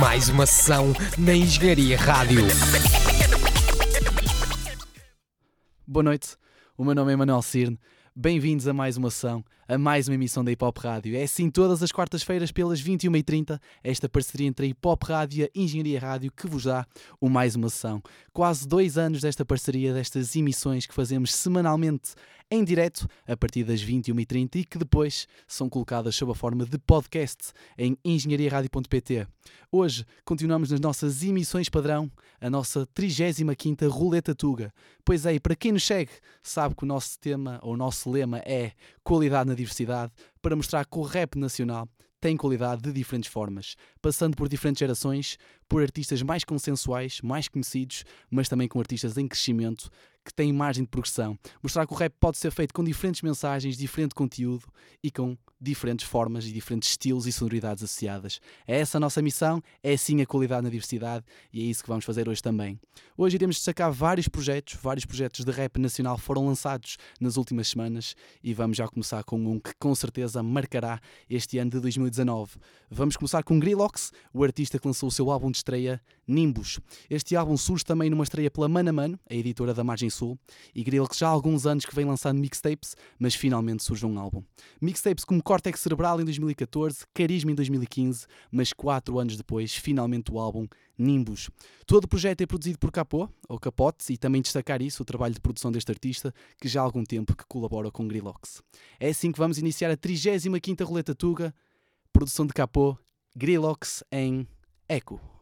Mais uma sessão na Engenharia Rádio. Boa noite, o meu nome é Manuel Cirne. Bem-vindos a mais uma ação, a mais uma emissão da Hip Hop Rádio. É assim todas as quartas-feiras pelas 21h30, esta parceria entre a Hip Hop Rádio e a Engenharia Rádio que vos dá o mais uma ação. Quase dois anos desta parceria, destas emissões que fazemos semanalmente em direto a partir das 21h30 e que depois são colocadas sob a forma de podcast em engenhariaradio.pt. Hoje continuamos nas nossas emissões padrão, a nossa 35ª Roleta Tuga. Pois é, para quem nos segue, sabe que o nosso tema, ou o nosso lema é qualidade na diversidade, para mostrar que o rap nacional tem qualidade de diferentes formas, passando por diferentes gerações, por artistas mais consensuais, mais conhecidos, mas também com artistas em crescimento que têm margem de progressão. Mostrar que o rap pode ser feito com diferentes mensagens, diferente conteúdo e com diferentes formas e diferentes estilos e sonoridades associadas. É essa a nossa missão, é assim a qualidade na diversidade e é isso que vamos fazer hoje também. Hoje iremos destacar vários projetos, vários projetos de rap nacional foram lançados nas últimas semanas e vamos já começar com um que com certeza marcará este ano de 2019. Vamos começar com Grillox, o artista que lançou o seu álbum de estreia Nimbus. Este álbum surge também numa estreia pela Mano a editora da Margem Sul, e Grillox já há alguns anos que vem lançando mixtapes, mas finalmente surge um álbum. Mixtapes como Córtex Cerebral em 2014, Carisma em 2015, mas quatro anos depois, finalmente o álbum Nimbus. Todo o projeto é produzido por Capô, ou Capote, e também destacar isso, o trabalho de produção deste artista, que já há algum tempo que colabora com Grillox. É assim que vamos iniciar a 35ª Roleta Tuga, produção de Capô, Grillox em Eco.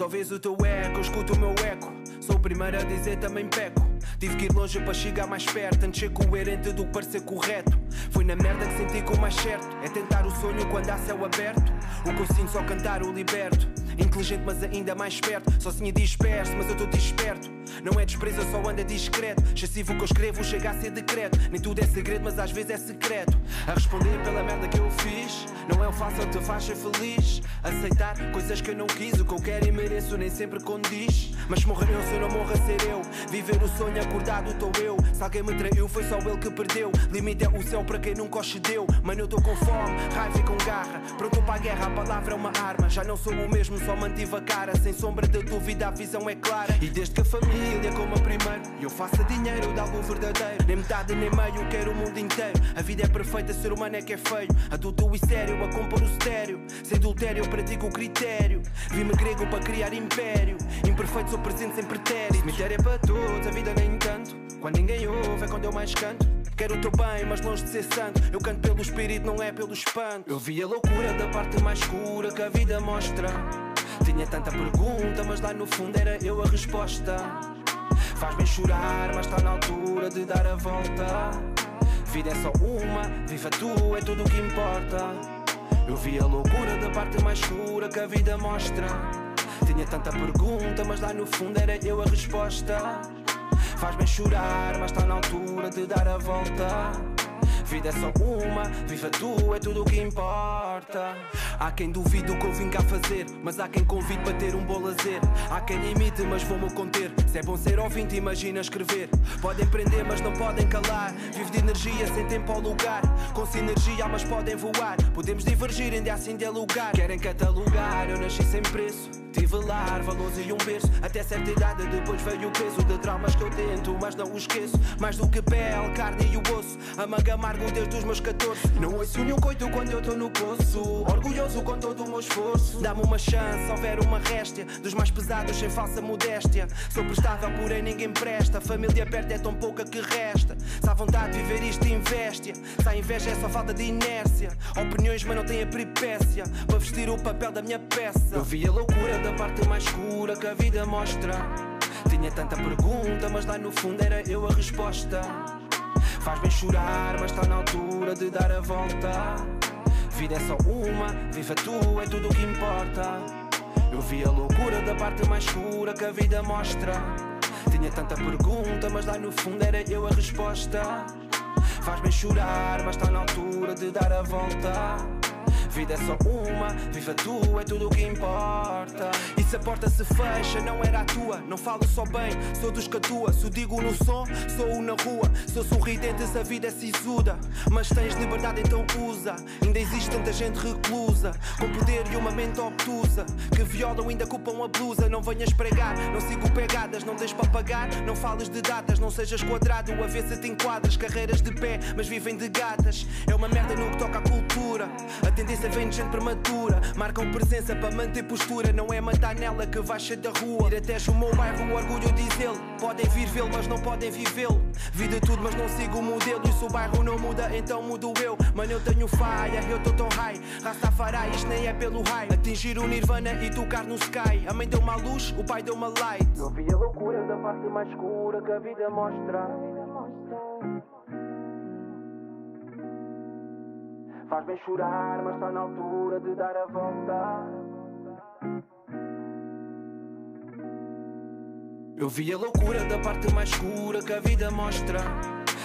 Só vês o teu eco, escuto o meu eco. Sou o primeiro a dizer também peco. Tive que ir longe para chegar mais perto. Antes ser coerente do que parecer correto. Foi na merda que senti que o mais certo é tentar o sonho quando há céu aberto. O que eu sinto só cantar o liberto. Inteligente, mas ainda mais esperto. Sozinho disperso, mas eu estou desperto. Não é desprezo, eu só anda discreto. Excessivo o que eu escrevo chega a ser decreto. Nem tudo é segredo, mas às vezes é secreto. A responder pela merda que eu fiz. Não é o fácil, te faz ser feliz. Aceitar coisas que eu não quis, o que eu quero e mereço, nem sempre condiz. Mas morrer eu, se não morro a ser eu. Viver o sonho acordado, estou eu. Se alguém me traiu, foi só ele que perdeu. Limite é o céu para quem nunca cedeu. Mano, eu estou com fome, raiva e com garra. Pronto para a guerra, a palavra é uma arma. Já não sou o mesmo, só mantive a cara. Sem sombra de dúvida, a visão é clara. E desde que a família como a primeiro, eu faço dinheiro de algo verdadeiro. Nem metade, nem meio, quero o mundo inteiro. A vida é perfeita, ser humano é que é feio. Adulto e sério, a compor o estéreo. Sem adultério, eu pratico o critério. Vi-me grego para criar império. Imperfeito, sou presente sem pretérito. Cemitério é para todos, a vida nem tanto. Quando ninguém ouve, é quando eu mais canto. Quero o teu bem, mas longe de ser santo. Eu canto pelo espírito, não é pelo espanto. Eu vi a loucura da parte mais escura que a vida mostra. Tinha tanta pergunta, mas lá no fundo era eu a resposta. Faz-me chorar, mas está na altura de dar a volta. Vida é só uma, viva tu, é tudo o que importa. Eu vi a loucura da parte mais escura que a vida mostra. Tinha tanta pergunta, mas lá no fundo era eu a resposta. Faz-me chorar, mas está na altura de dar a volta. Vida é só uma, viva tu, é tudo o que importa. Há quem duvide o que eu vim cá fazer, mas há quem convide para ter um bom lazer. Há quem imite, mas vou-me conter. Se é bom ser ouvinte, imagina escrever. Podem prender, mas não podem calar. Vivo de energia sem tempo ao lugar. Com sinergia, almas podem voar. Podemos divergir, ainda assim dialogar. Querem catalogar, eu nasci sem preço. Tive lar, valores e um berço. Até certa idade, depois veio o peso de traumas que eu tento, mas não o esqueço. Mais do que pele, carne e o osso. Amarga amargo desde os meus 14. Não ouço nenhum coito quando eu estou no poço. Orgulhoso com todo o meu esforço. Dá-me uma chance, houver uma réstia. Dos mais pesados sem falsa modéstia. Sou prestável, porém ninguém presta. Família perto é tão pouca que resta. Se há vontade de viver isto, investe. Se há inveja é só falta de inércia. Opiniões, mas não tem a peripécia. Para vestir o papel da minha peça. Eu vi a loucura da parte mais escura que a vida mostra. Tinha tanta pergunta, mas lá no fundo era eu a resposta. Faz-me chorar, mas está na altura de dar a volta. Vida é só uma, viva tu, é tudo o que importa. Eu vi a loucura da parte mais escura que a vida mostra. Tinha tanta pergunta, mas lá no fundo era eu a resposta. Faz-me chorar, mas está na altura de dar a volta. Vida é só uma, viva tu, é tudo o que importa. E se a porta se fecha, não era a tua. Não falo só bem, sou dos que atua. Se o digo no som, sou na rua. Sou sorridente se a vida é sisuda. Mas tens liberdade, então usa. Ainda existe tanta gente reclusa, com poder e uma mente obtusa. Que violam, ainda culpam a blusa. Não venhas pregar, não sigo pegadas, não deixes para pagar. Não fales de datas, não sejas quadrado. A ver se te enquadras, carreiras de pé, mas vivem de gatas. É uma merda no que toca à cultura. A tendência vem de gente prematura. Marcam presença para manter postura. Não é matar nela que vais ser da rua. Ir até o meu bairro, o orgulho diz ele. Podem vir vê-lo, mas não podem vivê-lo. Vida tudo, mas não sigo o modelo. E se o bairro não muda, então mudo eu. Mano, eu tenho faia, eu tô tão high. Rastafari, isto nem é pelo high. Atingir o Nirvana e tocar no sky. A mãe deu uma luz, o pai deu uma light. Eu vi a loucura da parte mais escura que a vida mostra. Faz-me chorar, mas está na altura de dar a volta. Eu vi a loucura da parte mais escura que a vida mostra.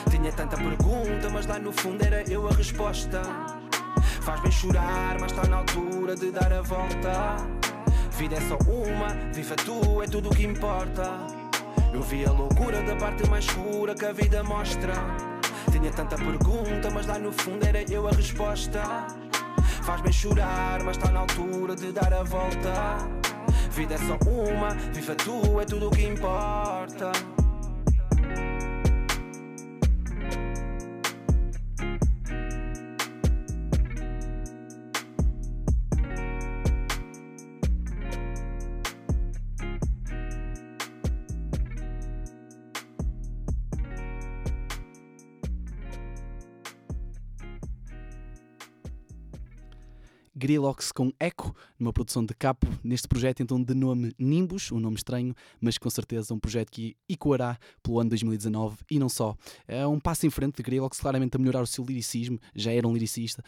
Tinha tanta pergunta, mas lá no fundo era eu a resposta. Faz-me chorar, mas está na altura de dar a volta. Vida é só uma, viva tu, é tudo o que importa. Eu vi a loucura da parte mais escura que a vida mostra. Tinha tanta pergunta, mas lá no fundo era eu a resposta. Faz-me chorar, mas está na altura de dar a volta. Vida é só uma, viva tu, é tudo o que importa. Grillox com Echo, numa produção de capo, neste projeto então de nome Nimbus, um nome estranho, mas com certeza um projeto que ecoará pelo ano 2019 e não só. É um passo em frente de Grillox, claramente a melhorar o seu liricismo, já era um liricista,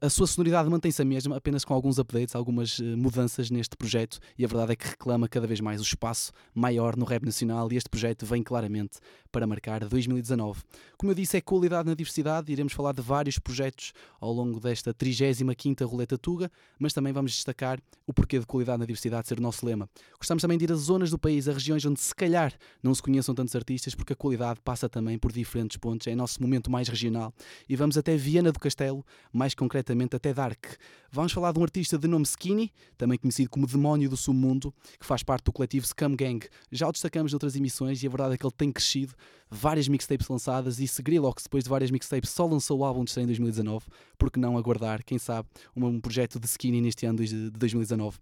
a, sua sonoridade mantém-se a mesma, apenas com alguns updates, algumas uh, mudanças neste projeto, e a verdade é que reclama cada vez mais o espaço maior no rap nacional, e este projeto vem claramente para marcar 2019. Como eu disse, é qualidade na diversidade, iremos falar de vários projetos ao longo desta 35ª Roleta Tuga, mas também vamos destacar o porquê de qualidade na diversidade ser o nosso lema. Gostamos também de ir a zonas do país, a regiões onde se calhar não se conheçam tantos artistas, porque a qualidade passa também por diferentes pontos, é nosso momento mais regional, e vamos até Viana do Castelo, mais até Dark. Vamos falar de um artista de nome Skinny, também conhecido como Demónio do Submundo, que faz parte do coletivo Scum Gang. Já o destacamos em outras emissões e a verdade é que ele tem crescido, várias mixtapes lançadas e se Grillox, depois de várias mixtapes, só lançou o álbum de estreia em 2019, porque não aguardar, quem sabe, um projeto de Skinny neste ano de 2019.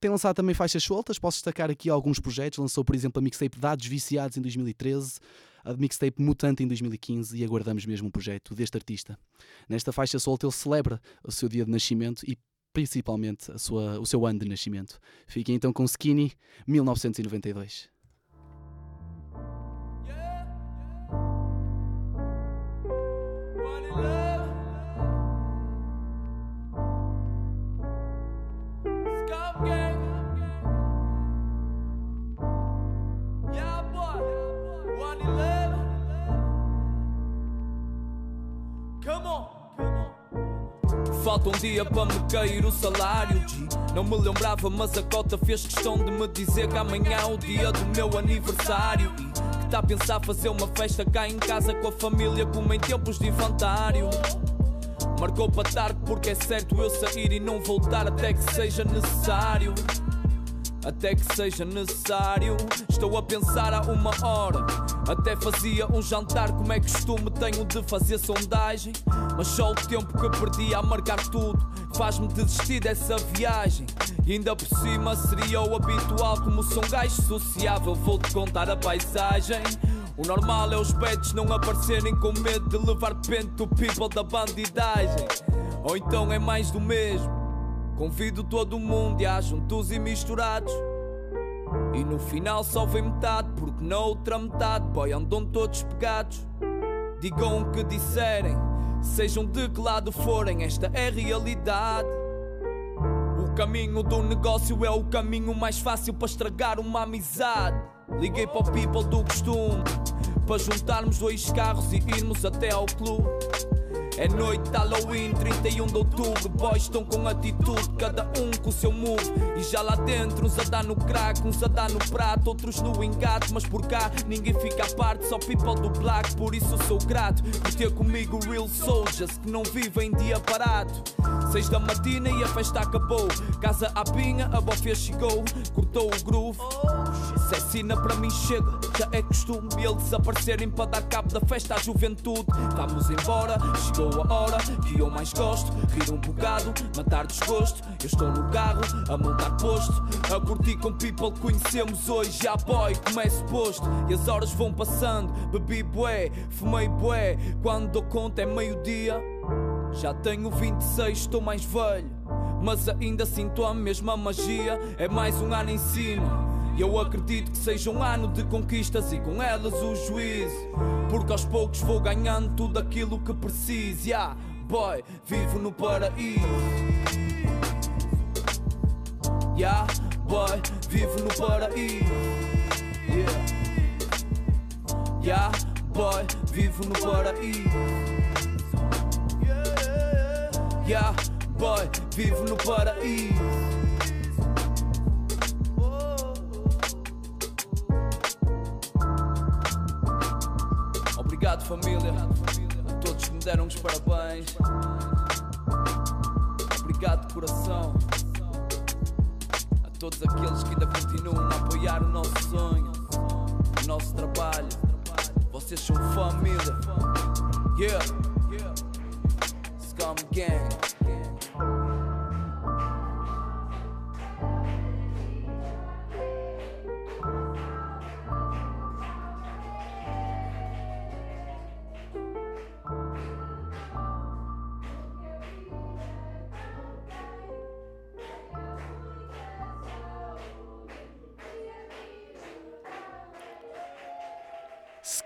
Tem lançado também faixas soltas, posso destacar aqui alguns projetos. Lançou, por exemplo, a mixtape Dados Viciados em 2013, a mixtape Mutante em 2015 e aguardamos mesmo um projeto deste artista. Nesta faixa solta ele celebra o seu dia de nascimento e principalmente sua, o seu ano de nascimento. Fiquem então com Skinny 1992. Falta um dia para me cair o salário G. Não me lembrava, mas a cota fez questão de me dizer que amanhã é o dia do meu aniversário E que tá a pensar fazer uma festa cá em casa com a família como em tempos de infantário Marcou para tarde porque é certo eu sair e não voltar até que seja necessário até que seja necessário. Estou a pensar há uma hora. Até fazia um jantar, como é costume, tenho de fazer sondagem. Mas só o tempo que perdi a marcar tudo faz-me desistir dessa viagem. E ainda por cima seria o habitual, como sou um gajo sociável, vou-te contar a paisagem. O normal é os betos não aparecerem com medo de levar pente o people da bandidagem. Ou então é mais do mesmo. Convido todo mundo e há juntos e misturados. E no final só vem metade, porque na outra metade, boy, andam todos pegados. Digam o que disserem, sejam de que lado forem, esta é realidade. O caminho do negócio é o caminho mais fácil para estragar uma amizade. Liguei para o people do costume, para juntarmos dois carros e irmos até ao clube. É noite de Halloween, 31 de outubro. Boys estão com atitude, cada um com o seu move. E já lá dentro, uns a dar no crack, uns a dar no prato, outros no engate. Mas por cá ninguém fica à parte, só people do black. Por isso sou grato por ter comigo real soldiers que não vivem dia parado. Seis da matina e a festa acabou. Casa à pinha, a bofia chegou, cortou o groove. Se é para mim chega, já é costume eles desaparecerem para dar cabo da festa à juventude. Vamos embora, chegou a hora que eu mais gosto. Rir um bocado, matar desgosto. Eu estou no carro, a montar posto, a curtir com people que conhecemos hoje. Já boy, como é suposto. E as horas vão passando, bebi bué, fumei bué. Quando dou conta é meio-dia. Já tenho 26, estou mais velho. Mas ainda sinto a mesma magia. É mais um ano em cima. E eu acredito que seja um ano de conquistas e com elas o juízo. Porque aos poucos vou ganhando tudo aquilo que preciso. Yeah, boy, vivo no paraíso. Yeah, boy, vivo no paraíso. Yeah, yeah boy, vivo no paraíso. Yeah, boy, vivo no paraíso. Obrigado, família, a todos que me deram os parabéns. Obrigado, coração, a todos aqueles que ainda continuam a apoiar o nosso sonho, o nosso trabalho. Vocês são família. Yeah, Scum Gang.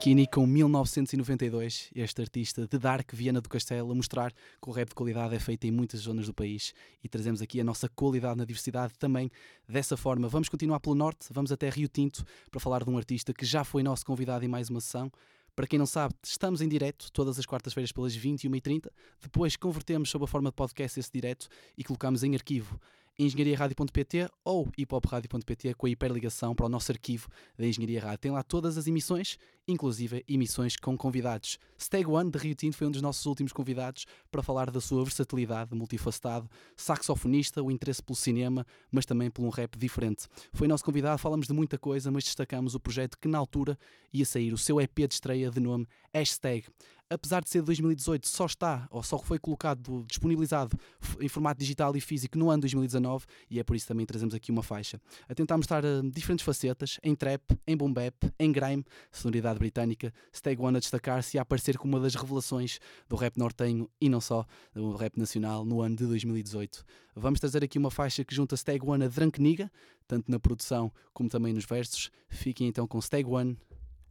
Skinny com 1992, este artista de Dark Viana do Castelo, a mostrar que o rap de qualidade é feito em muitas zonas do país e trazemos aqui a nossa qualidade na diversidade também dessa forma. Vamos continuar pelo norte, vamos até Rio Tinto para falar de um artista que já foi nosso convidado em mais uma sessão. Para quem não sabe, estamos em direto todas as quartas-feiras pelas 21h30. Depois convertemos sob a forma de podcast esse direto e colocamos em arquivo engenhariaradio.pt ou hipopradio.pt com a hiperligação para o nosso arquivo da Engenharia Rádio. Tem lá todas as emissões, inclusive emissões com convidados. Stag One, de Rio Tinto, foi um dos nossos últimos convidados para falar da sua versatilidade, multifacetado, saxofonista, o interesse pelo cinema, mas também por um rap diferente. Foi nosso convidado, falamos de muita coisa, mas destacamos o projeto que na altura ia sair, o seu EP de estreia de nome Hashtag apesar de ser de 2018, só está ou só foi colocado, disponibilizado em formato digital e físico no ano 2019 e é por isso também trazemos aqui uma faixa. A tentar mostrar uh, diferentes facetas, em trap, em boom bap, em grime, sonoridade britânica, Stag One a destacar-se e a aparecer como uma das revelações do rap nortenho e não só, do rap nacional no ano de 2018. Vamos trazer aqui uma faixa que junta Stag One a Drunk Niga, tanto na produção como também nos versos. Fiquem então com Stag One,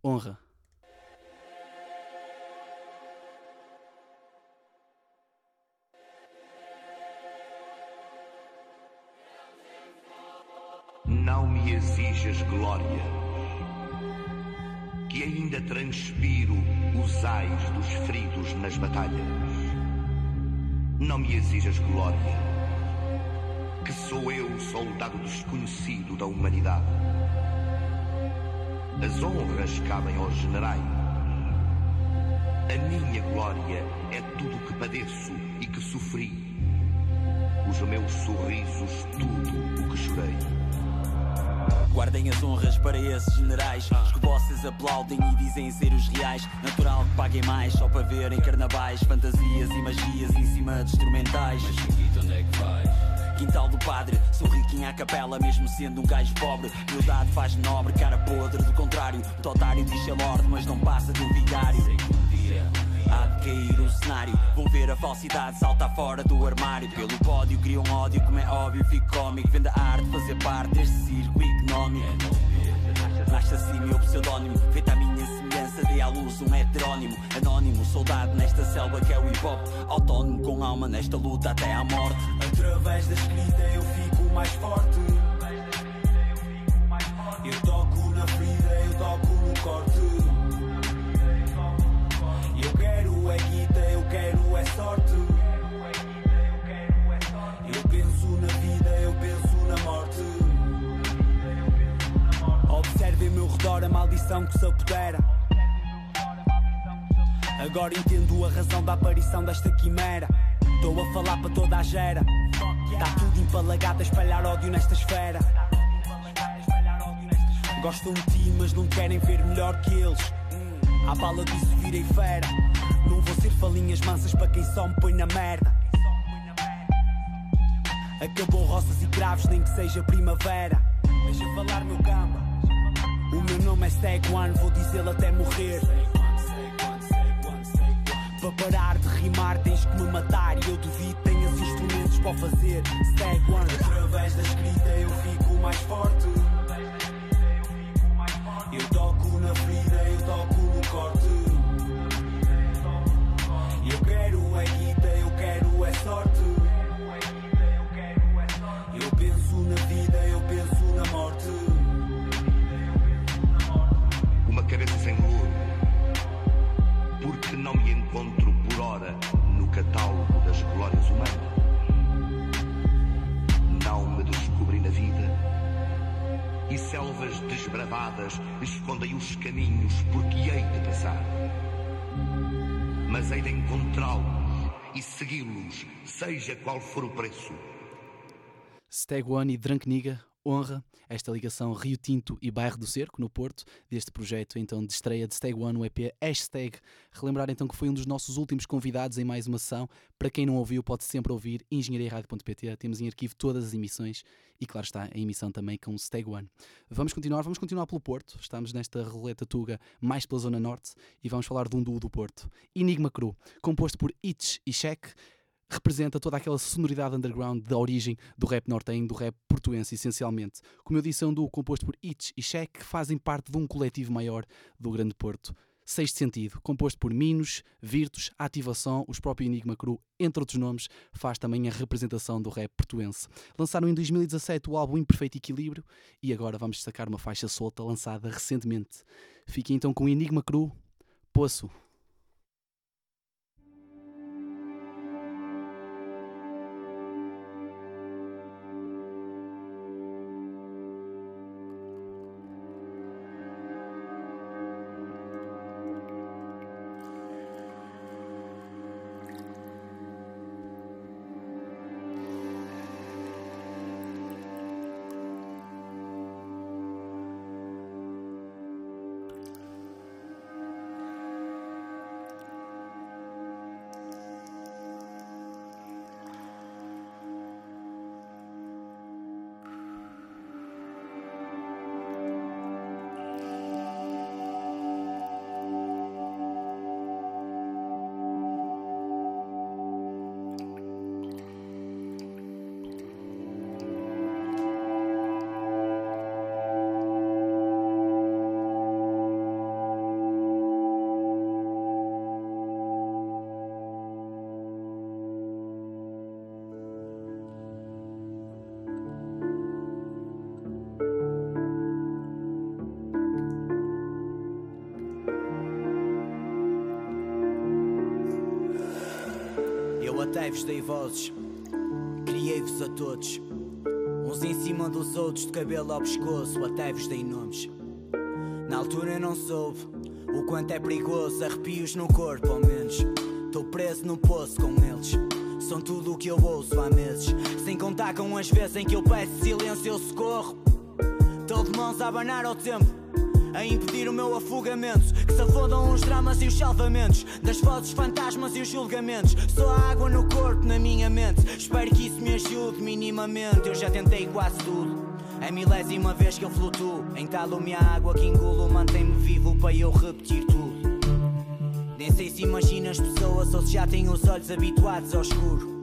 honra. Não me exijas glória, que ainda transpiro os ais dos feridos nas batalhas. Não me exijas glória, que sou eu, soldado desconhecido da humanidade. As honras cabem aos generais. A minha glória é tudo que padeço e que sofri. Os meus sorrisos, tudo o que chorei. Guardem as honras para esses generais Os que vocês aplaudem e dizem ser os reais Natural que paguem mais só para verem carnavais Fantasias e magias em cima de instrumentais Mas Chiquito, onde é que vais? Quintal do padre, sou riquinho à capela, mesmo sendo um gajo pobre. Humildade faz nobre, cara podre, do contrário. O otário diz é lorde, mas não passa de um vigário. Há de cair o cenário, vão ver a falsidade saltar fora do armário. Pelo pódio criam ódio, como é óbvio, fico cómico. Vende a arte, fazer parte deste circo económico. Nasce assim meu pseudónimo, feita a minha semelhança, dei à luz um heterónimo. Anónimo, soldado nesta selva que é o hip hop. Autónomo com alma nesta luta até à morte. Através da escrita eu fico mais forte. Eu toco visão que se apodera. Agora entendo a razão da aparição desta quimera. Estou a falar para toda a gera. Está tudo empalagado a espalhar ódio nesta esfera. Gostam de ti, mas não querem ver melhor que eles. À bala disso virei fera. Não vou ser falinhas mansas para quem só me põe na merda. Acabou roças e cravos, nem que seja primavera. Deixa falar, meu gamba. O meu nome é Stag vou dizê-lo até morrer. Para parar de rimar tens que me matar. E eu duvido tenhas instrumentos para fazer. Stag Através da escrita eu fico mais forte. Eu toco na ferida, eu toco no corte for o preço. E Drankniga honra esta ligação Rio Tinto e Bairro do Cerco, no Porto, deste projeto então de estreia de Stag One, o EP Hashtag. Relembrar então que foi um dos nossos últimos convidados em mais uma sessão. Para quem não ouviu, pode sempre ouvir engenhariaradio.pt. Temos em arquivo todas as emissões e, claro está, a emissão também com Stag One. Vamos continuar, vamos continuar pelo Porto. Estamos nesta roleta tuga mais pela Zona Norte e vamos falar de um duo do Porto. Enigma Cru, composto por Itch e Check representa toda aquela sonoridade underground da origem do rap nortenho, do rap portuense, essencialmente. Como eu disse, é um duo composto por Itch e Check, que fazem parte de um coletivo maior do Grande Porto. Sexto Sentido, composto por Minos, Virtus, Ativação, os próprios Enigma Cru, entre outros nomes, faz também a representação do rap portuense. Lançaram em 2017 o álbum Imperfeito Equilíbrio e agora vamos destacar uma faixa solta lançada recentemente. Fiquem então com Enigma Cru, Poço. Eu até vos dei vozes, criei-vos a todos, uns em cima dos outros, de cabelo ao pescoço, até vos dei nomes. Na altura eu não soube o quanto é perigoso, arrepios no corpo, ao menos. Estou preso no poço com eles. São tudo o que eu ouço há meses. Sem contar com as vezes em que eu peço silêncio, eu socorro. Estou de mãos a abanar ao tempo a impedir o meu afogamento. Que se afundam os dramas e os salvamentos, das vozes fantasmas e os julgamentos. Só há água no corpo, na minha mente. Espero que isso me ajude minimamente. Eu já tentei quase tudo. É milésima vez que eu flutuo. Entalo-me a água que engulo, mantém-me vivo para eu repetir tudo. Nem sei se imagina as pessoas ou se já têm os olhos habituados ao escuro.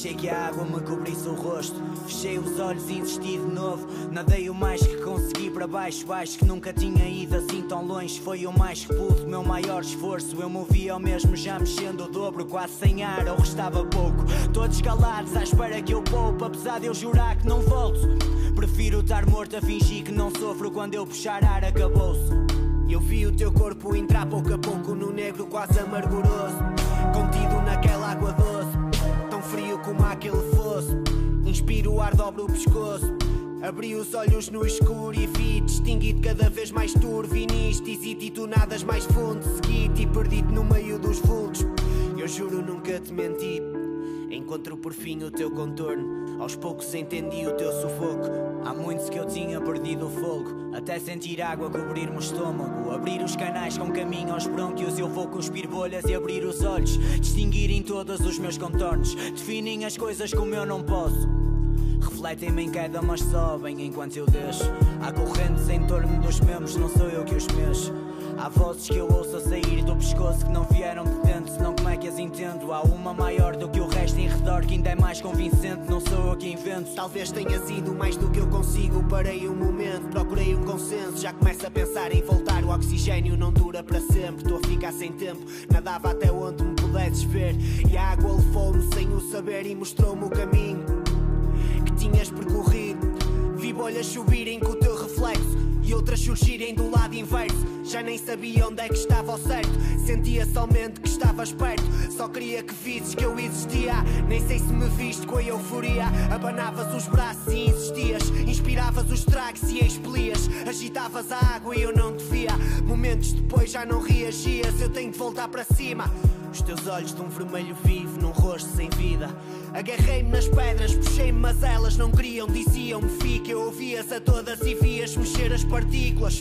Deixei que a água me cobrisse o rosto. Fechei os olhos e insisti de novo. Nadei o mais que consegui para baixo. Acho que nunca tinha ido assim tão longe. Foi o mais que pude, meu maior esforço. Eu movia ao mesmo, já mexendo o dobro. Quase sem ar, ou restava pouco. Todos calados, à espera que eu poupe. Apesar de eu jurar que não volto. Prefiro estar morto a fingir que não sofro. Quando eu puxar ar, acabou-se. Eu vi o teu corpo entrar pouco a pouco no negro quase amarguroso Contido naquela água doce aquele fosse. Inspiro o ar, dobro o pescoço. Abri os olhos no escuro e vi distinguido cada vez mais turvo e nisto e tu nadas mais fundo Segui-te e perdi-te no meio dos vultos Eu juro nunca te menti Encontro por fim o teu contorno. Aos poucos entendi o teu sufoco. Há muitos que eu tinha perdido o fogo. Até sentir água cobrir-me o estômago. Abrir os canais com caminho aos brônquios. Eu vou cuspir bolhas e abrir os olhos. Distinguir em todos os meus contornos. Definem as coisas como eu não posso. Refletem-me em queda, mas sobem enquanto eu deixo. Há correntes em torno dos membros, não sou eu que os mexo. Há vozes que eu ouço a sair do pescoço que não vieram de dentro, senão que as entendo? Há uma maior do que o resto em redor que ainda é mais convincente, não sou eu que invento. Talvez tenha sido mais do que eu consigo. Parei um momento, procurei um consenso. Já começo a pensar em voltar. O oxigênio não dura para sempre, estou a ficar sem tempo. Nadava até onde me pudesses ver. E a água levou-me sem o saber e mostrou-me o caminho tinhas percorrido. Vi bolhas subirem com o teu reflexo e outras surgirem do lado inverso. Já nem sabia onde é que estava ao certo. Sentia somente que estavas perto. Só queria que visses que eu existia. Nem sei se me viste com a euforia. Abanavas os braços e insistias. Inspiravas os tragos e expelias. Agitavas a água e eu não te via. Momentos depois já não reagias. Eu tenho de voltar para cima. Os teus olhos de um vermelho vivo num rosto sem vida. Agarrei-me nas pedras, puxei-me, mas elas não queriam. Diziam-me fica, eu ouvias a todas e vias mexer as partículas.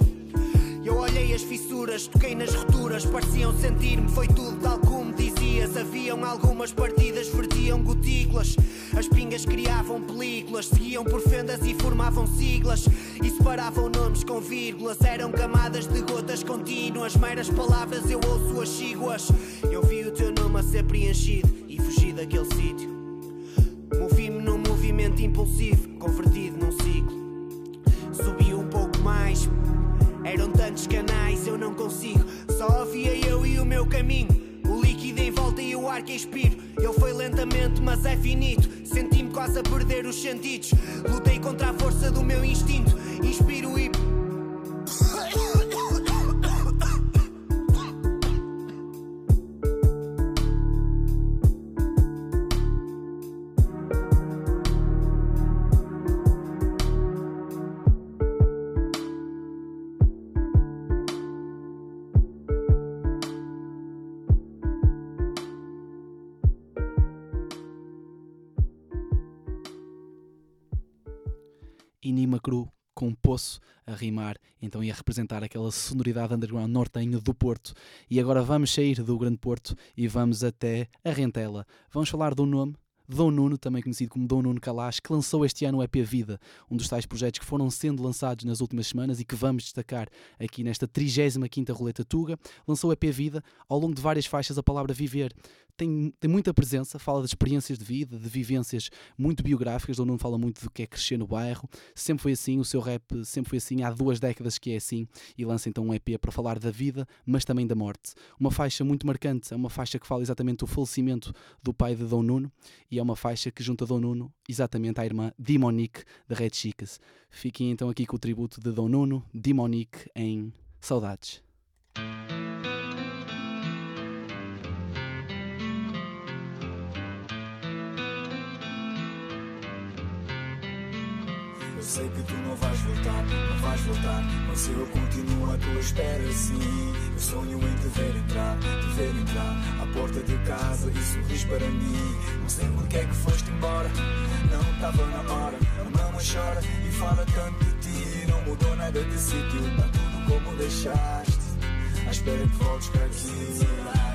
Eu olhei as fissuras, toquei nas rupturas, pareciam sentir-me, foi tudo tal como dizias. Haviam algumas partidas, vertiam gotículas. As pingas criavam películas, seguiam por fendas e formavam siglas. E separavam nomes com vírgulas, eram camadas de gotas contínuas. Meras palavras, eu ouço as síguas. Eu vi o teu nome a ser preenchido e fugi daquele sítio. Movi-me num movimento impulsivo, convertido num ciclo. Subi um pouco mais eram tantos canais, eu não consigo. Só havia eu e o meu caminho. Ar que expiro. Ele foi lentamente, mas é finito. Senti-me quase a perder os sentidos. Lutei contra a força do meu instinto. Inspiro e Inima Cru com um poço a rimar, então ia representar aquela sonoridade underground nortenho do Porto. E agora vamos sair do Grande Porto e vamos até a Rentela. Vamos falar um nome Dom Nuno, também conhecido como Dom Nuno Kalash, que lançou este ano o EP Vida, um dos tais projetos que foram sendo lançados nas últimas semanas e que vamos destacar aqui nesta 35ª Roleta Tuga. Lançou o EP Vida, ao longo de várias faixas a palavra viver tem, tem muita presença, fala de experiências de vida, de vivências muito biográficas, Dom Nuno fala muito do que é crescer no bairro, sempre foi assim, o seu rap sempre foi assim, há duas décadas que é assim, e lança então um EP para falar da vida, mas também da morte. Uma faixa muito marcante, é uma faixa que fala exatamente do falecimento do pai de Dom Nuno, e é uma faixa que junta Dom Nuno exatamente à irmã Dimonique da Red Chicas. Fiquem então aqui com o tributo de Dom Nuno, Dimonique em Saudades. Sei que tu não vais voltar, não vais voltar. Mas eu continuo à tua espera sim. Eu sonho em te ver entrar, te ver entrar À porta de casa e sorris para mim. Não sei porque é que foste embora Não estava na hora. A mama chora e fala tanto de ti. Não mudou nada de sítio Está tudo como deixaste. À espera que voltes para aqui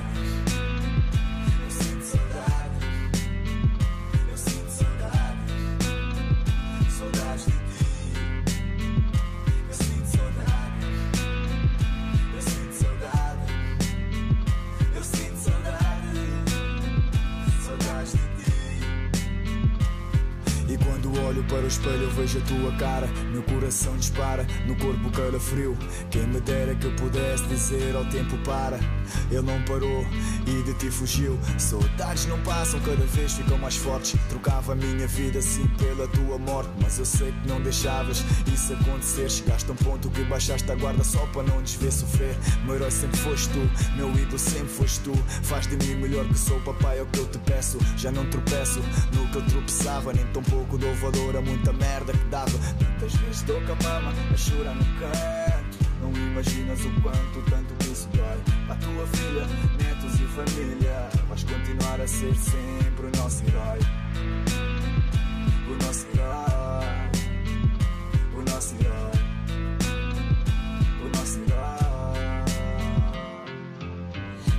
para o espelho vejo a tua cara. Meu coração dispara, no corpo calafrio Quem me dera que eu pudesse dizer ao tempo para. Ele não parou e de ti fugiu. Saudades não passam, cada vez ficam mais fortes. Trocava a minha vida assim pela tua morte. Mas eu sei que não deixavas isso acontecer. Chegaste a um ponto que baixaste a guarda só para não nos ver sofrer. Meu herói sempre foste tu, meu ídolo sempre foste tu. Faz de mim melhor que sou papai, é o que eu te peço. Já não tropeço no que eu tropeçava Nem tão pouco dou valor dor, a muita merda que dava. Tantas vezes estou com a mama a chorar no canto. Não imaginas o quanto, tanto que isso dói. A tua filha, netos e família. Vais continuar a ser sempre o nosso herói. O nosso herói. O nosso herói. O nosso herói.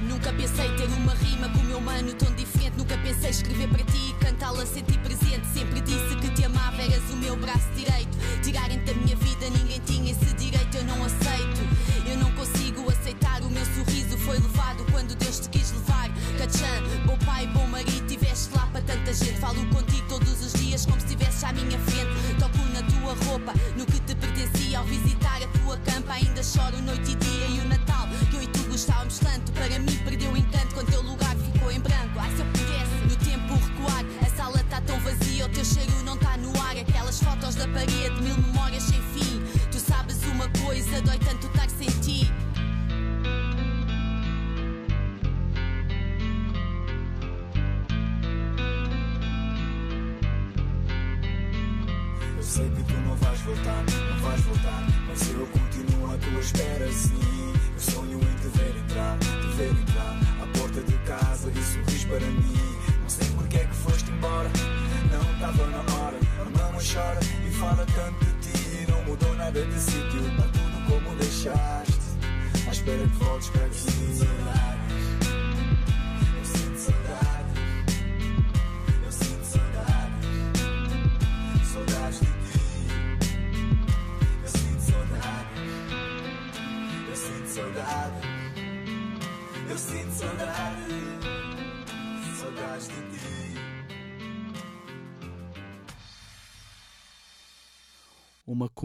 Nunca pensei ter uma rima com o meu mano tão. Nunca pensei escrever para ti e cantá-la sentir presente. Sempre disse que te amava, eras o meu braço direito. Tirarem-te da minha vida, ninguém tinha esse direito, eu não aceito. Eu não consigo aceitar o meu sorriso. Foi levado quando Deus te quis levar. Cachan, bom pai, bom marido, tiveste lá para tanta gente. Falo contigo todos os dias como se estivesse à minha frente. Toco na tua roupa, no que te pertencia. Ao visitar a tua campa, ainda choro noite e dia. E o Natal, que eu e tu gostávamos tanto, para mim perdeu o encanto quando teu lugar ficou em branco. Ai, o cheiro não está no ar. Aquelas fotos da parede, mil memórias sem fim. Tu sabes uma coisa, dói tanto estar sem ti. Eu sei que tu não vais voltar, não vais voltar. Mas eu continuo à tua espera, sim. Eu sonho em te ver entrar, te ver entrar à porta de casa e sorris para mim. Não sei porque é que foste embora, não estava na hora. Mama chora e fala tanto de ti. Não mudou nada de sítio, está tudo como deixaste. À espera que voltes para.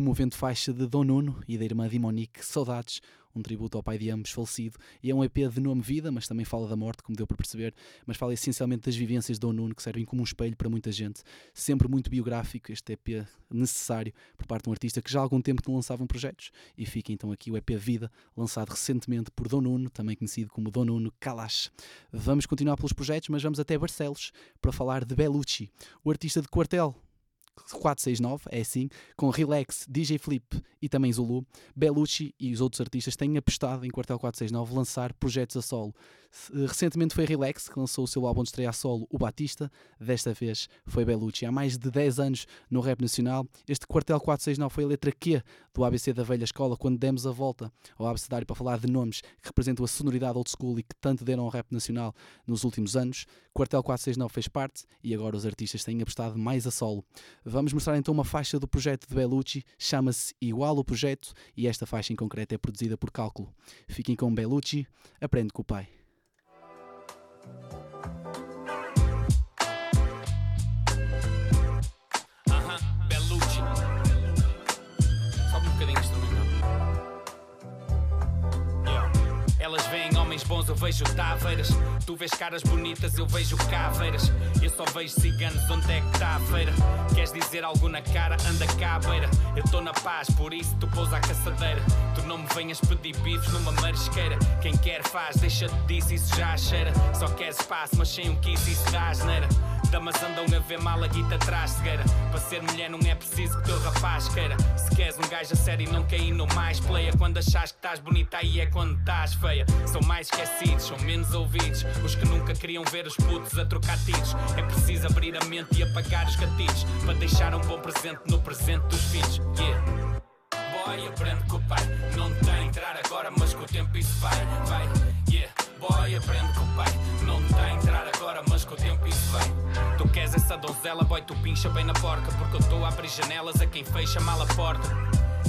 Comovente faixa de Dom Nuno e da irmã de Monique, Saudades, um tributo ao pai de ambos falecido. E é um EP de nome Vida, mas também fala da morte, como deu para perceber. Mas fala essencialmente das vivências de Dom Nuno, que servem como um espelho para muita gente. Sempre muito biográfico, este EP necessário por parte de um artista que já há algum tempo não lançavam projetos. E fica então aqui o EP Vida, lançado recentemente por Dom Nuno, também conhecido como Dom Nuno Kalash. Vamos continuar pelos projetos, mas vamos até Barcelos para falar de Bellucci, o artista de quartel 469, é assim, com Relax, DJ Flip e também Zulu, Bellucci e os outros artistas têm apostado em Quartel 469 lançar projetos a solo. Eh, Recentemente foi Relax que lançou o seu álbum de estreia solo, O Batista, desta vez foi Bellucci. Há mais de 10 anos no rap nacional, este Quartel 469 foi a letra Q do ABC da velha escola, quando demos a volta ao abecedário para falar de nomes que representam a sonoridade old school e que tanto deram ao rap nacional nos últimos anos. Quartel 469 fez parte e agora os artistas têm apostado mais a solo. Vamos mostrar então uma faixa do projeto de Bellucci, chama-se Igual o Projeto e esta faixa em concreto é produzida por Cálculo. Fiquem com Bellucci, aprende com o pai. Bons, eu vejo taveiras. Tu vês caras bonitas, eu vejo caveiras. Eu só vejo ciganos, onde é que está a feira? Queres dizer algo na cara? Anda cá à beira. Eu estou na paz, por isso tu pousa a caçadeira. Tu não me venhas pedir bifes numa marisqueira. Quem quer faz, deixa-te disso, isso já cheira. Só queres espaço, mas sem um kiss, isso dá asneira. Damas andam a ver mal a guita atrás, cegueira. Para ser mulher não é preciso que teu rapaz queira. Se queres um gajo a sério e não cair no mais playa. Quando achas que estás bonita, aí é quando estás feia. São mais esquecidos, são menos ouvidos. Os que nunca queriam ver os putos a trocar tiros. É preciso abrir a mente e apagar os gatilhos. Para deixar um bom presente no presente dos filhos. Yeah. Boy, aprende com o pai. Não tem a entrar agora, mas com o tempo isso vai, vai. Yeah. Boy, aprende com o pai. Não tem a entrar agora, mas com o tempo isso vai. Tu queres essa donzela, boy, tu pincha bem na porca. Porque eu estou a abrir janelas a quem fecha mal a porta.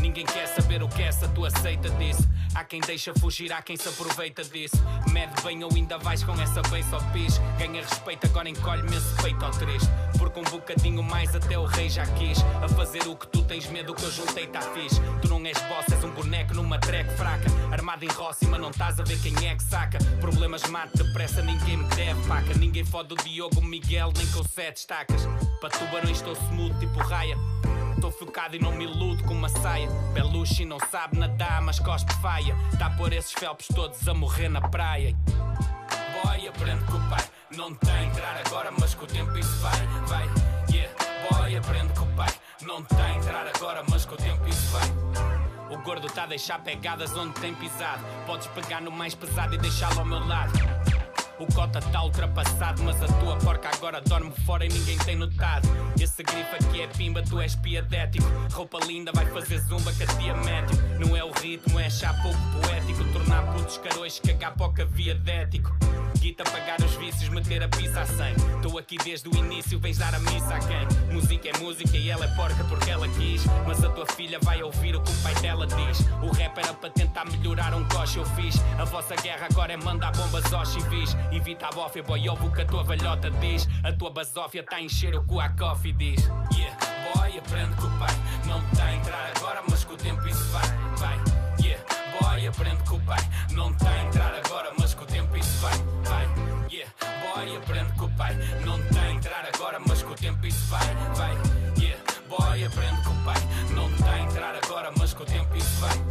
Ninguém quer saber o que essa tu aceita disso. Há quem deixa fugir, há quem se aproveita disso. Mede bem ou ainda vais com essa bem só pis. Ganha respeito, agora encolhe-me esse peito ao triste. Porque um bocadinho mais até o rei já quis. A fazer o que tu tens medo que eu juntei tá fixe. Tu não és boss, és um boneco numa track fraca. Armado em rócima, não estás a ver quem é que saca. Problemas mate depressa, ninguém me deve paca. Ninguém fode o Diogo Miguel, nem com sete estacas. Para tubarões estou smooth tipo raia. Tô focado e não me iludo com uma saia. Belushi não sabe nadar, mas cospe faia. Tá por esses felpes todos a morrer na praia. Boy, aprende com o pai. Não tem entrar agora, mas com o tempo isso vai, vai. Yeah, boy, aprende com o pai. Não tem entrar agora, mas com o tempo isso vai. O gordo tá a deixar pegadas onde tem pisado. Podes pegar no mais pesado e deixá-lo ao meu lado. O cota tá ultrapassado, mas a tua porca agora dorme fora e ninguém tem notado. Esse grifo aqui é pimba, tu és piadético. Roupa linda vai fazer zumba com a tia. Não é o ritmo, é achar pouco poético. Tornar putos carões, cagar pouca via dético. Guita pagar os vícios, meter a pizza a 100. Estou aqui desde o início, vens dar a missa a quem? Música é música e ela é porca porque ela quis. Mas a tua filha vai ouvir o que o pai dela diz. O rap era para tentar melhorar um coche, eu fiz. A vossa guerra agora é mandar bombas aos civis. Evita a bófia, boy, ouve o que a tua velhota diz. A tua basófia tá a encher o cu a coffee diz. Yeah, boy, aprende com o pai. Não tá a entrar agora, mas com o tempo isso vai, vai. Boy, aprende com o pai. Não tá a entrar agora, mas com o tempo isso vai, vai. Yeah, boy, aprende com o pai. Não tá a entrar agora, mas com o tempo isso vai, vai. Yeah, boy, aprende com o pai. Não tá a entrar agora, mas com o tempo isso vai.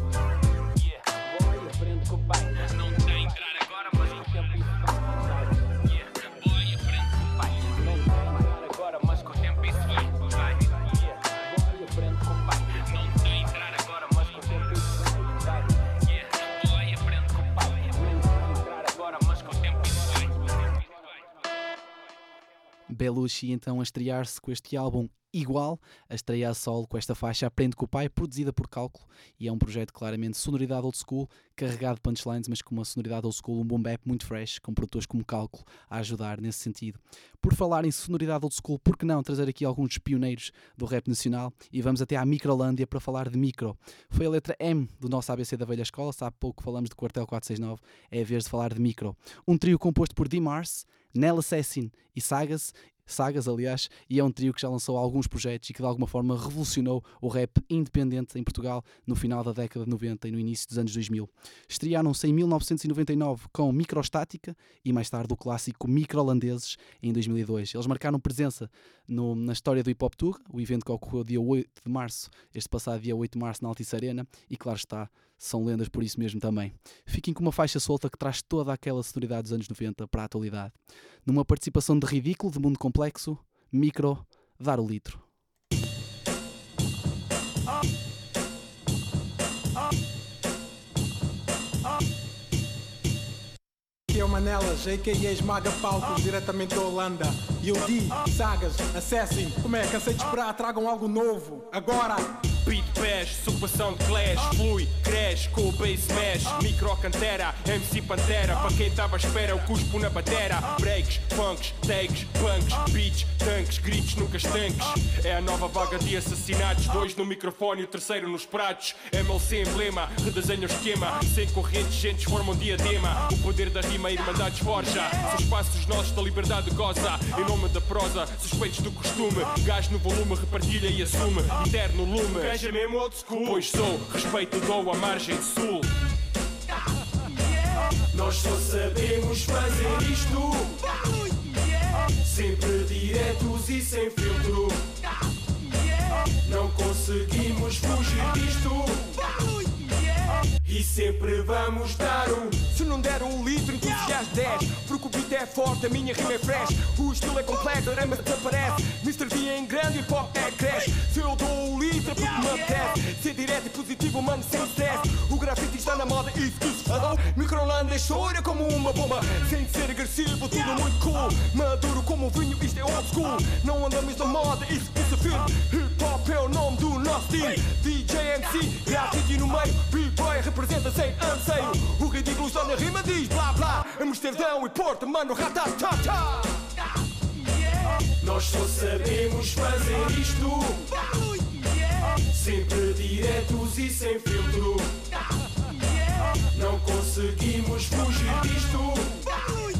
Belushi então a estrear-se com este álbum igual, a estrear solo com esta faixa Aprende com o Pai, produzida por Cálculo, e é um projeto claramente sonoridade old school, carregado de punchlines, mas com uma sonoridade old school, um boom bap muito fresh, com produtores como Cálculo a ajudar nesse sentido. Por falar em sonoridade old school, por que não trazer aqui alguns pioneiros do rap nacional e vamos até à Microlândia para falar de micro. Foi a letra M do nosso ABC da velha escola, se há pouco falamos de Quartel 469, é a vez de falar de micro. Um trio composto por D-Mars, Nell Assassin e Sagas, Sagas, aliás, e é um trio que já lançou alguns projetos e que de alguma forma revolucionou o rap independente em Portugal no final da década de 90 e no início dos anos 2000. Estrearam-se em 1999 com Microstática e mais tarde o clássico Microlandeses em 2002. Eles marcaram presença no- na história do Hip Hop Tour, o evento que ocorreu dia 8 de março, este passado dia 8 de março na Altice Arena, e claro está, são lendas por isso mesmo também. Fiquem com uma faixa solta que traz toda aquela sonoridade dos anos 90 para a atualidade. Numa participação de ridículo, de mundo complexo, micro, dar o litro. É o Manelas, a.k.a. Esmaga Palcos, diretamente da Holanda. E eu di, Sagas, Assassin, como é? Cansei de esperar, tragam algo novo. Agora! Beat bash, subação de clash. Flui, cresce com o bass smash Micro cantera, MC Pantera. Para quem tava à espera, eu cuspo na batera. Breaks, funks, takes, punks. Beats, tanques, gritos nunca estanques. É a nova vaga de assassinatos. Dois no microfone e o terceiro nos pratos. MLC emblema, redesenha o esquema. Sem correntes, gentes formam diadema. O poder da rima, a irmandade forja. Seus passos nossos da liberdade goza. Em nome da prosa, suspeitos do costume. Gás no volume, repartilha e assume. Eterno lume Gaja mesmo old school. Pois sou, respeito dou à margem sul. Nós só sabemos fazer isto. Sempre diretos e sem filtro. Não conseguimos fugir disto. E sempre vamos dar um. Se não der um litro, entusiasmo 10 Porque o beat é forte, a minha rima é fresh. O estilo é complexo, a rima desaparece. Mr. V em grande e pop positivo, mano, sem stress. O grafite está na moda, isso que se Microland chora como uma bomba. Sem ser agressivo, tudo muito cool. Maduro como vinho, isto é old school. Não andamos na moda, isso que se firme Hip hop é o nome do nosso estilo DJ MC, grafite no meio. B-boy representa sem anseio. O ridículo está na rima, diz blá blá. Amsterdão e Porto, mano, ratatata Nós só sabemos fazer isto Sempre diretos e sem filtro. Não conseguimos fugir disto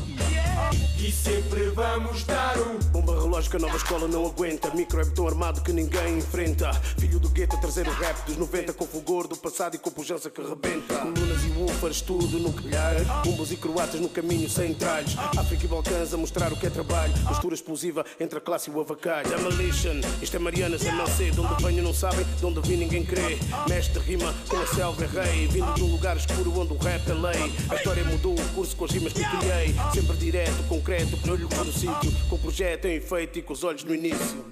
E sempre vamos dar um Bomba relógio que a nova escola não aguenta. Micro é botão armado que ninguém enfrenta. Filho do gueto a trazer o rap dos 90 com fulgor do passado e com pujança que rebenta. Colunas e woofers, tudo no calhar. Bombos e croatas no caminho sem tralhos. África e Balcãs a mostrar o que é trabalho. Mistura explosiva entre a classe e o avacalho. Demolition, isto é Marianas, MLC. De onde venho não sabem, de onde vim ninguém crê. Mestre rima com a selva é rei. Vindo de um lugar escuro onde o rap é lei. A história mudou o curso com as rimas que criei. Sempre direto, concreto, olho no sítio. Com o projeto em efeito e com os olhos no início.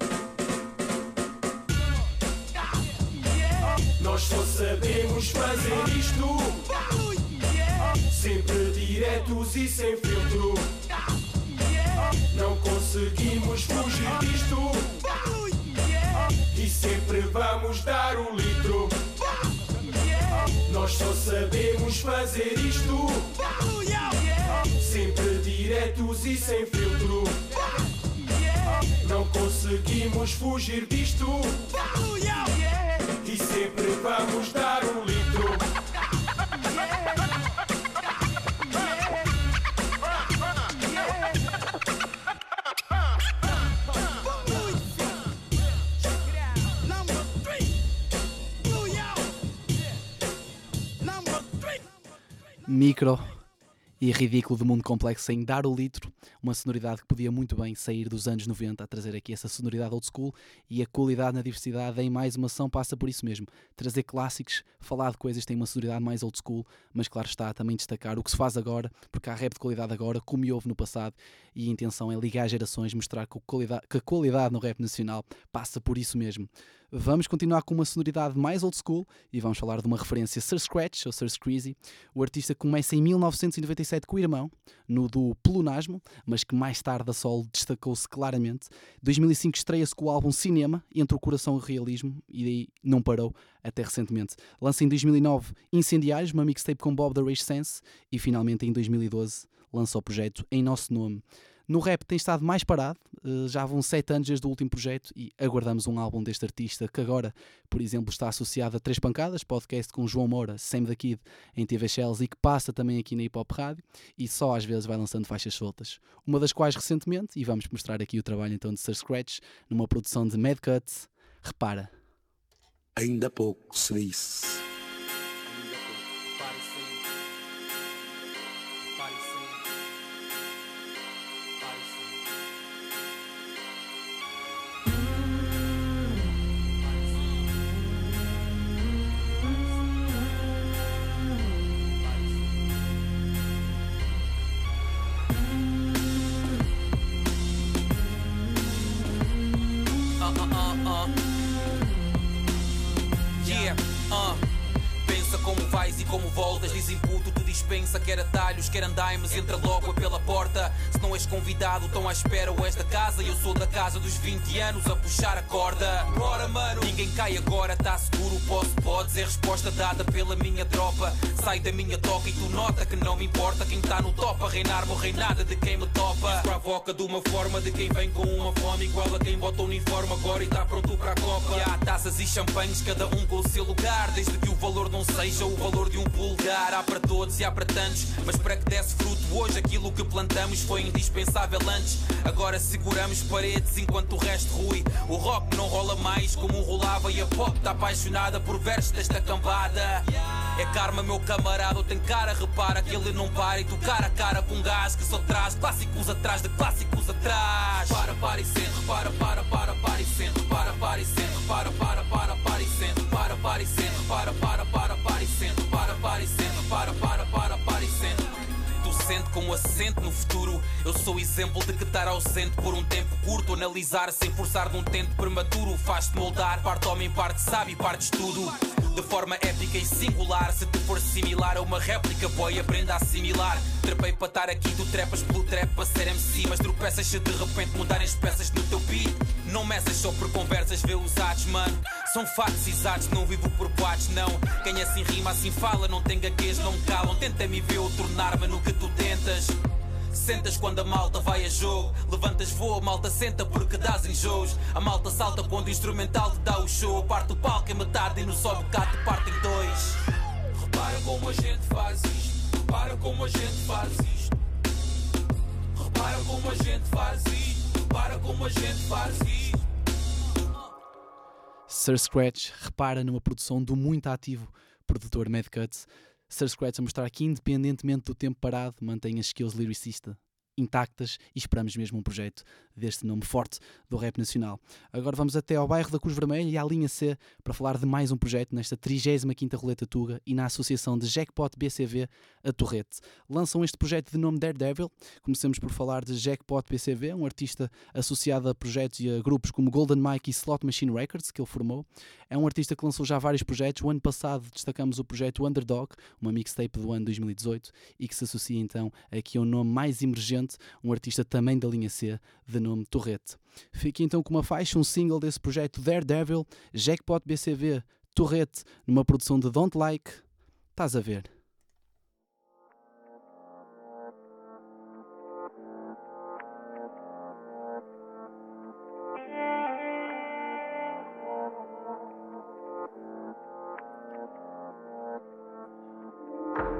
Nós só sabemos fazer isto. Sempre diretos e sem filtro. Não conseguimos fugir disto. E sempre vamos dar o litro. Nós só sabemos fazer isto. Sempre diretos e sem filtro. Não conseguimos fugir disto. E sempre vamos dar um litro. Micro e ridículo do mundo complexo sem dar o litro, uma sonoridade que podia muito bem sair dos anos 90 a trazer aqui essa sonoridade old school e a qualidade na diversidade em mais uma ação passa por isso mesmo, trazer clássicos, falar de coisas que têm uma sonoridade mais old school, mas claro está também destacar o que se faz agora, porque há rap de qualidade agora, como houve no passado, e a intenção é ligar gerações, mostrar que qualidade, que a qualidade no rap nacional passa por isso mesmo. Vamos continuar com uma sonoridade mais old school e vamos falar de uma referência Sir Scratch ou Sir Screezy. O artista começa em 1997 com o irmão, no do Pelunasmo, mas que mais tarde a solo destacou-se claramente. 2005 estreia-se com o álbum Cinema, Entre o Coração e o Realismo, e daí não parou até recentemente. Lança em 2009 Incendiários, uma mixtape com Bob da Rage Sense, e finalmente em 2012 lança o projeto Em Nosso Nome. No rap tem estado mais parado, eh, já vão sete anos desde o último projeto e aguardamos um álbum deste artista que agora, por exemplo, está associado a Três Pancadas, podcast com João Moura, Sam da Kid, em TV Shells e que passa também aqui na Hip Hop Rádio e só às vezes vai lançando faixas soltas. Uma das quais recentemente, e vamos mostrar aqui o trabalho então de Sir Scratch, numa produção de Mad Cuts, repara. Ainda pouco se disse. Uh. Yeah, uh. Pensa como vais e como voltas. Dizem puto, tu dispensa. Quer atalhos, quer andaimes. Entra logo é pela porta. Se não és convidado, estão à espera ou esta casa. Eu sou da casa dos 20 anos a puxar a corda. Bora, mano. Ninguém cai agora, tá seguro. Posso, podes. É resposta dada pela minha tropa. Sai da minha toca e tu nota que não me importa. Quem tá no top a reinar, morrei nada de quem me topa. Isso provoca de uma forma de quem vem com uma fome igual a quem bota o uniforme agora e tá pronto para a copa. E há taças e champanhes, cada um com o seu lugar. Desde que o valor não seja o valor de um pulgar. Há para todos e há para tantos. Mas para que desse fruto hoje, aquilo que plantamos foi indispensável antes. Agora seguramos paredes enquanto o resto rui. O rock não rola mais como rolava e a pop tá apaixonada por versos desta cambada. É karma, meu camarada, tem cara, repara que ele não para e tu cara a cara com gás que só traz clássicos atrás de clássicos atrás. Para, para e sente, para, para, para, para e sente, para, para e sente, para, para, para, para e sente, para, para e sente, para, para, para, para e sente, para, para e sente, para, para, para, para e sente. Tu sente com acento no futuro. Eu sou exemplo de que estar ausente por um tempo curto. Analisar sem forçar num tento prematuro. Faz-te moldar, parte homem, parte sábio, parte estudo. De forma épica e singular. Se te for similar a uma réplica, boy, aprenda a assimilar. Trepei para estar aqui, tu trepas pelo trap para ser MC. Mas tropeças se de repente mudarem as peças no teu beat. Não meças só por conversas, vê os atos, mano. São factos exatos, não vivo por boates, não. Quem assim rima, assim fala, não tem gaguez, não me calam. Tenta-me ver ou tornar-me no que tu tentas. Sentas quando a malta vai a jogo. Levantas voa, malta senta porque dás enjoos. A malta salta quando o instrumental te dá o show. Parte o palco em metade e no bocado te parte em dois. Repara como a gente faz isto. Repara como a gente faz isto. Repara como a gente faz isto. Repara como a gente faz isto. Sir Scratch repara numa produção do muito ativo produtor Mad Cuts. Sir Scratch a mostrar que, independentemente do tempo parado, mantém as skills lyricista intactas e esperamos mesmo um projeto deste nome forte do rap nacional. Agora vamos até ao bairro da Cruz Vermelha e à linha C para falar de mais um projeto nesta 35ª Roleta Tuga e na associação de Jackpot BCV a Torrete. Lançam este projeto de nome Daredevil. Comecemos por falar de Jackpot BCV, um artista associado a projetos e a grupos como Golden Mike e Slot Machine Records, que ele formou. É um artista que lançou já vários projetos. O ano passado destacamos o projeto Underdog, uma mixtape do ano 2018, e que se associa então aqui a um nome mais emergente, um artista também da linha C, de nome Torrete. Fique então com uma faixa, um single desse projeto Daredevil, Jackpot BCV, Torrete, numa produção de Don't Like. Estás a ver?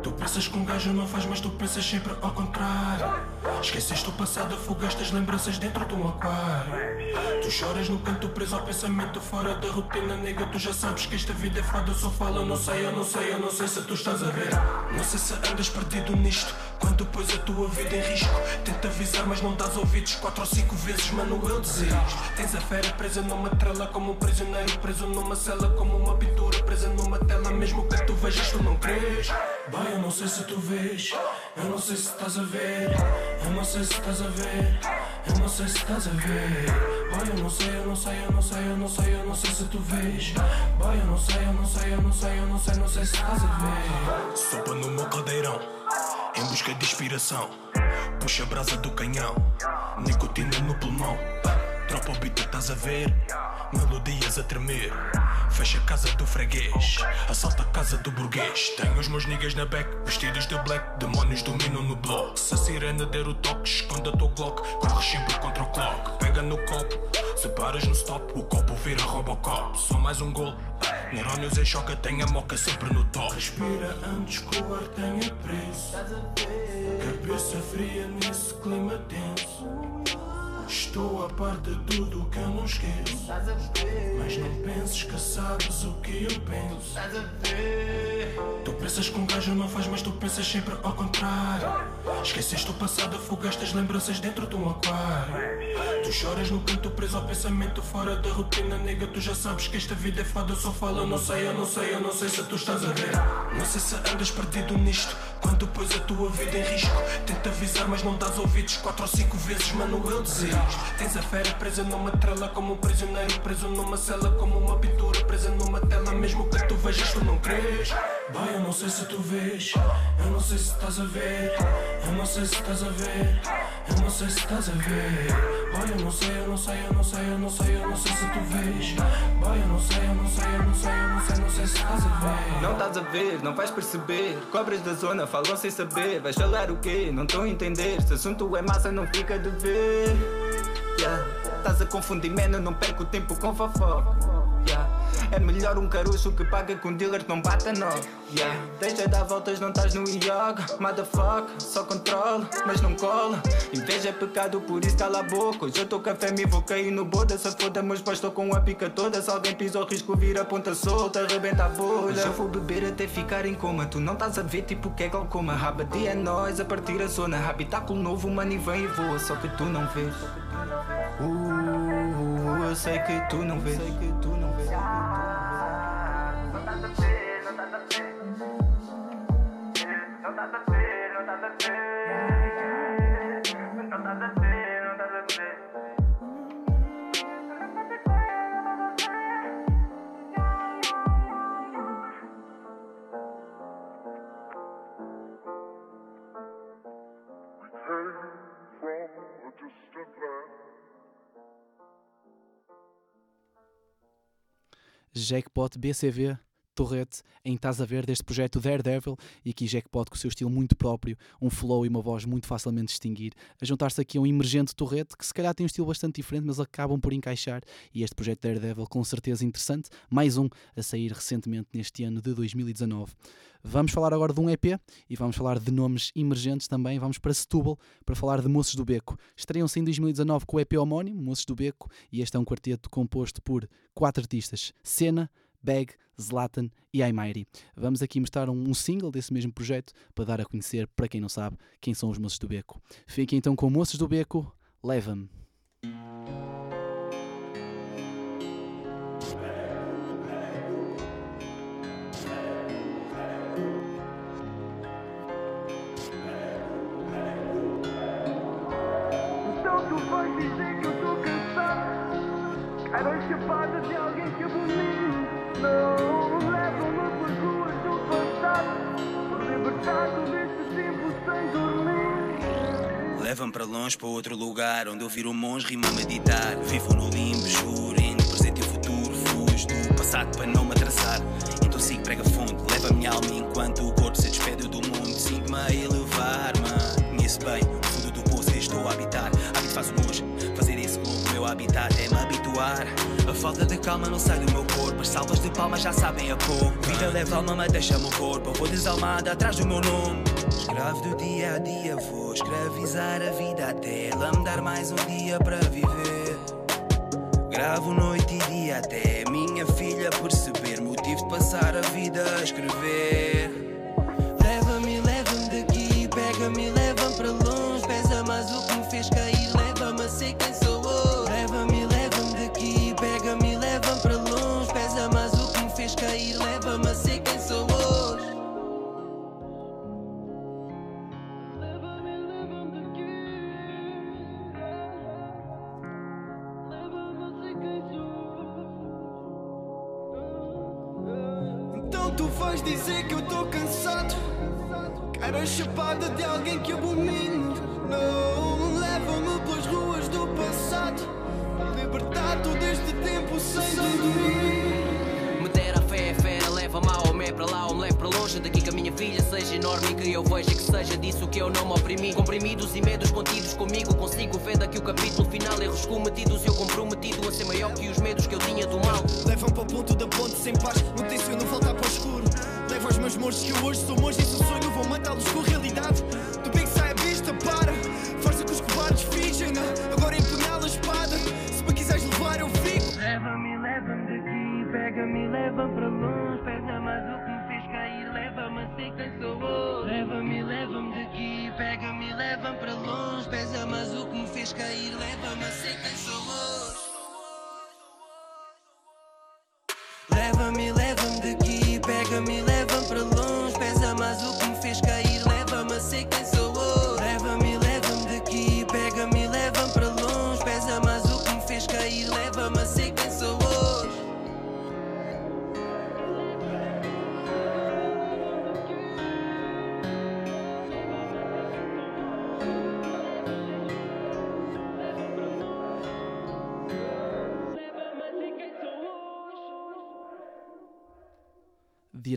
Tu pensas que um gajo não faz, mas tu pensas sempre ao contrário. Esqueceste o passado, afogaste as lembranças dentro de um aquário. Tu choras no canto preso ao pensamento fora da rotina, nega. Tu já sabes que esta vida é foda, eu só falo. Eu não sei, eu não sei, eu não sei se tu estás a ver. Não sei se andas perdido nisto. Quando pões a tua vida em risco, tenta avisar, mas não dás ouvidos. Quatro ou cinco vezes, mano, eu desisto. Tens a fera presa numa trela, como um prisioneiro preso numa cela, como uma pintura presa numa tela. Mesmo que tu vejas, tu não crês. Boy, eu não sei se tu vês, eu não sei se estás a ver, eu não sei se estás a ver, eu não sei se estás a ver. Boy, eu não sei, eu não sei, eu não sei, eu não sei, eu não sei se tu vês. Boy, eu não sei, eu não sei, eu não sei, eu não sei, não sei se estás a ver. Sopa no meu caldeirão, em busca de inspiração. Puxa a brasa do canhão, nicotina no pulmão. Tropa beat, estás a ver? Melodias a tremer. Fecha a casa do freguês, assalta a casa do burguês. Tenho os meus niggas na back, vestidos de black. Demónios dominam no bloco. Se a sirena der o toque, esconda teu Glock. Corre sempre contra o clock. Pega no copo, se paras no stop, o copo vira Robocop. Só mais um gol. Neurónios em choque, tenho a moca sempre no top. Respira antes que o ar tenha preço. Cabeça fria nesse clima tenso. Estou a par de tudo que eu não esqueço. Mas não penses que sabes o que eu penso. Tu pensas que um gajo não faz, mas tu pensas sempre ao contrário. Esqueceste o passado, afogaste as lembranças dentro de um aquário. Tu choras no canto preso ao pensamento fora da rotina, nega. Tu já sabes que esta vida é foda, eu só falo. Eu não sei, eu não sei, eu não sei se tu estás a ver. Não sei se andas perdido nisto. Quando pões a tua vida em risco, tenta avisar, mas não dás ouvidos. Quatro ou cinco vezes, mano, eu desisto. Tens a fera presa numa trela, como um prisioneiro preso numa cela, como uma pintura presa numa tela. Mesmo que tu vejas, tu não crês. Boy, eu não sei se tu vês, eu não sei se estás a ver, eu não sei se estás a ver, eu não sei se estás a ver. Boy, eu não sei, eu não sei, eu não sei, eu não sei, eu não sei se tu vês. Boy, eu não sei, eu não sei, eu não sei, eu não sei, não sei se estás a ver. Não estás a ver, não vais perceber. Cobras da zona falam sem saber. Vais falar o quê? Não estou a entender. Se assunto é massa, não fica de ver. Yeah. Estás a confundir, man, eu não perco tempo com fofoca. É melhor um caroço que paga com dealer que não bata não. Yeah. Deixa de dar voltas, não estás no yoga. Motherfucker, só controla, mas não cola. Inveja é pecado, por isso cala a boca. Hoje eu tô com a fé, me vou cair no boda. Se foda, meus pais estou com a pica toda. Se alguém pisa o risco, vira ponta solta, arrebenta a bolha. Hoje eu vou beber até ficar em coma. Tu não estás a ver, tipo que é glaucoma. Rabadi é nós a partir a zona. Habitáculo novo, mano, vem e voa. Só que tu não vês. Uh, eu sei que tu não vês. Jackpot BCV Torrete em Estás a Ver deste projeto Daredevil e aqui Jackpot com o seu estilo muito próprio, um flow e uma voz muito facilmente distinguir, a juntar-se aqui a um emergente Torrete que se calhar tem um estilo bastante diferente, mas acabam por encaixar e este projeto Daredevil com certeza interessante, mais um a sair recentemente neste ano de 2019. Vamos falar agora de um EP e vamos falar de nomes emergentes também. Vamos para Setúbal para falar de Moços do Beco. Estreiam-se em 2019 com o EP homónimo, Moços do Beco, e este é um quarteto composto por quatro artistas: Cena, Bag, Zlatan e Aymairi. Vamos aqui mostrar um, um, single desse mesmo projeto para dar a conhecer, para quem não sabe, quem são os Moços do Beco. Fiquem então com Moços do Beco, leva-me. Leva-me para longe, para outro lugar Onde eu viro um monge, rimo a meditar. Vivo no limbo, juro, entre presente e futuro Fujo do passado para não me atrasar. Então sigo, prega fundo, leva a minha alma Enquanto o corpo se despede do mundo. Sinto-me a elevar-me Conheço bem o fundo do poço que estou a habitar. Habito faz o longe, fazer esse globo Meu habitat é me habituar. A falta de calma não sai do meu corpo As salvas de palmas já sabem a pouco Vida leva alma, mas deixa-me o corpo. Eu vou desalmada atrás do meu nome Escravo do dia a dia Vou escravizar a vida até ela me dar mais um dia para viver. Gravo noite e dia até minha filha perceber Motivo de passar a vida a escrever. Leva-me, leva-me daqui Pega-me, vais dizer que eu tô cansado. Quero a chapada de alguém que abomino Não leva-me pelas ruas do passado. Libertado deste tempo sem dormir. Me dera fé, fera, leva-me ao mé para lá, ou me leve para longe. Daqui que a minha filha seja enorme e que eu veja que seja disso que eu não me oprimi. Comprimidos e medos contidos comigo Consigo ver daqui o capítulo final. Erros cometidos eu comprometido a ser maior que os medos que eu tinha do mal. Levam para o ponto da ponte sem paz. Não tenciono voltar para o escuro meus morros que eu hoje sou monge E se o sonho. Vou matá-los com realidade. Do bem que sai a vista, para. Força que os cobardes fingem não? Agora empunhá a espada. Se me quiseres levar eu fico. Leva-me, leva-me daqui Pega-me, leva-me para longe. Pesa mais o que me fez cair Leva-me a ser quem sou hoje. Leva-me, leva-me daqui Pega-me, leva-me para longe. Pesa mais o que me fez cair Leva-me a ser quem sou hoje. Leva-me, leva-me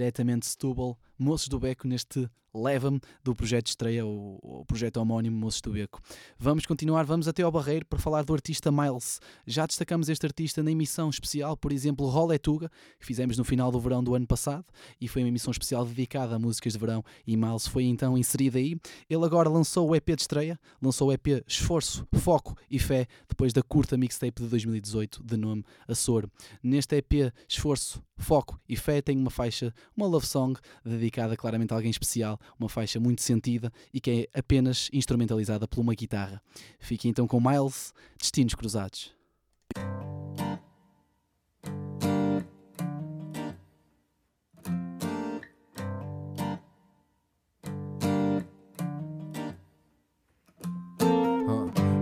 diretamente de Setúbal, Moços do Beco neste Leva-me do projeto estreia, o, o projeto homónimo Moços do Beco. Vamos continuar, vamos até ao Barreiro para falar do artista Miles. Já destacamos este artista na emissão especial, por exemplo, Rolé Tuga, que fizemos no final do verão do ano passado, e foi uma emissão especial dedicada a músicas de verão, e Miles foi então inserido aí. Ele agora lançou o EP de estreia, lançou o EP Esforço, Foco e Fé, depois da curta mixtape de 2018, de nome Açor. Neste EP Esforço, Foco e Fé tem uma faixa, uma love song, dedicada claramente a alguém especial, uma faixa muito sentida e que é apenas instrumentalizada por uma guitarra. Fique então com Miles, Destinos Cruzados.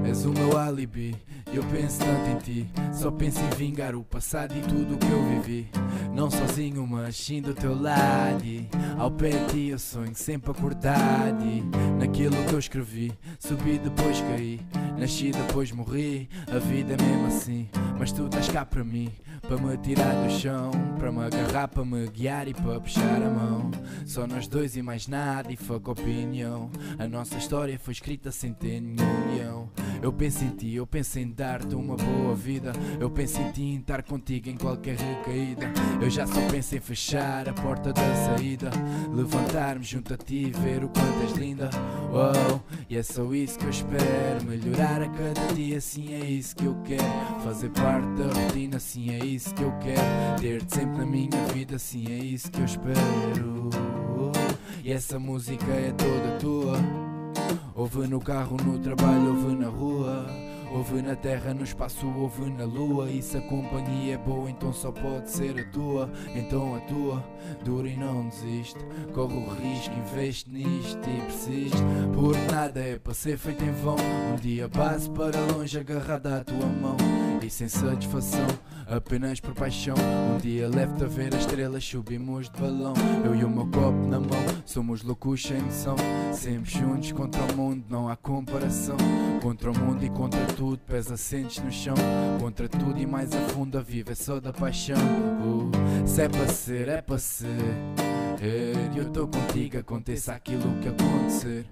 És o meu álibi, eu penso tanto em ti. Só penso em vingar o passado e tudo o que eu vivi. Não sozinho, mas sim do teu lado. Ao pé de ti eu sonho sempre acordado. Naquilo que eu escrevi, subi depois caí. Nasci depois morri, a vida é mesmo assim. Mas tu estás cá para mim, para me tirar do chão. Para me agarrar, para me guiar e para puxar a mão. Só nós dois e mais nada, e fuck opinião. A nossa história foi escrita sem ter nenhum leão. Eu penso em ti, eu penso em dar-te uma boa vida. Eu penso em ti em estar contigo em qualquer recaída. Eu já só penso em fechar a porta da saída. Levantar-me junto a ti e ver o quanto és linda. Oh, e é só isso que eu espero. Melhorar a cada dia, sim é isso que eu quero. Fazer parte da rotina, sim é isso que eu quero. Ter-te sempre na minha vida, sim é isso que eu espero. E essa música é toda tua. Ouve no carro, no trabalho, ouve na rua. Ouve na terra, no espaço, ouve na lua. E se a companhia é boa, então só pode ser a tua. Então a tua, dura e não desiste. Corre o risco, investe nisto e persiste. Por nada é para ser feito em vão. Um dia passe para longe, agarrada à tua mão. E sem satisfação, apenas por paixão. Um dia levo-te a ver as estrelas, subimos de balão. Eu e o meu copo na mão, somos loucos sem noção. Sempre juntos contra o mundo, não há comparação. Contra o mundo e contra tudo, pés assentes no chão. Contra tudo e mais a fundo, a viva é só da paixão. Uh, se é para ser, é para ser. E eu estou contigo, aconteça aquilo que acontecer.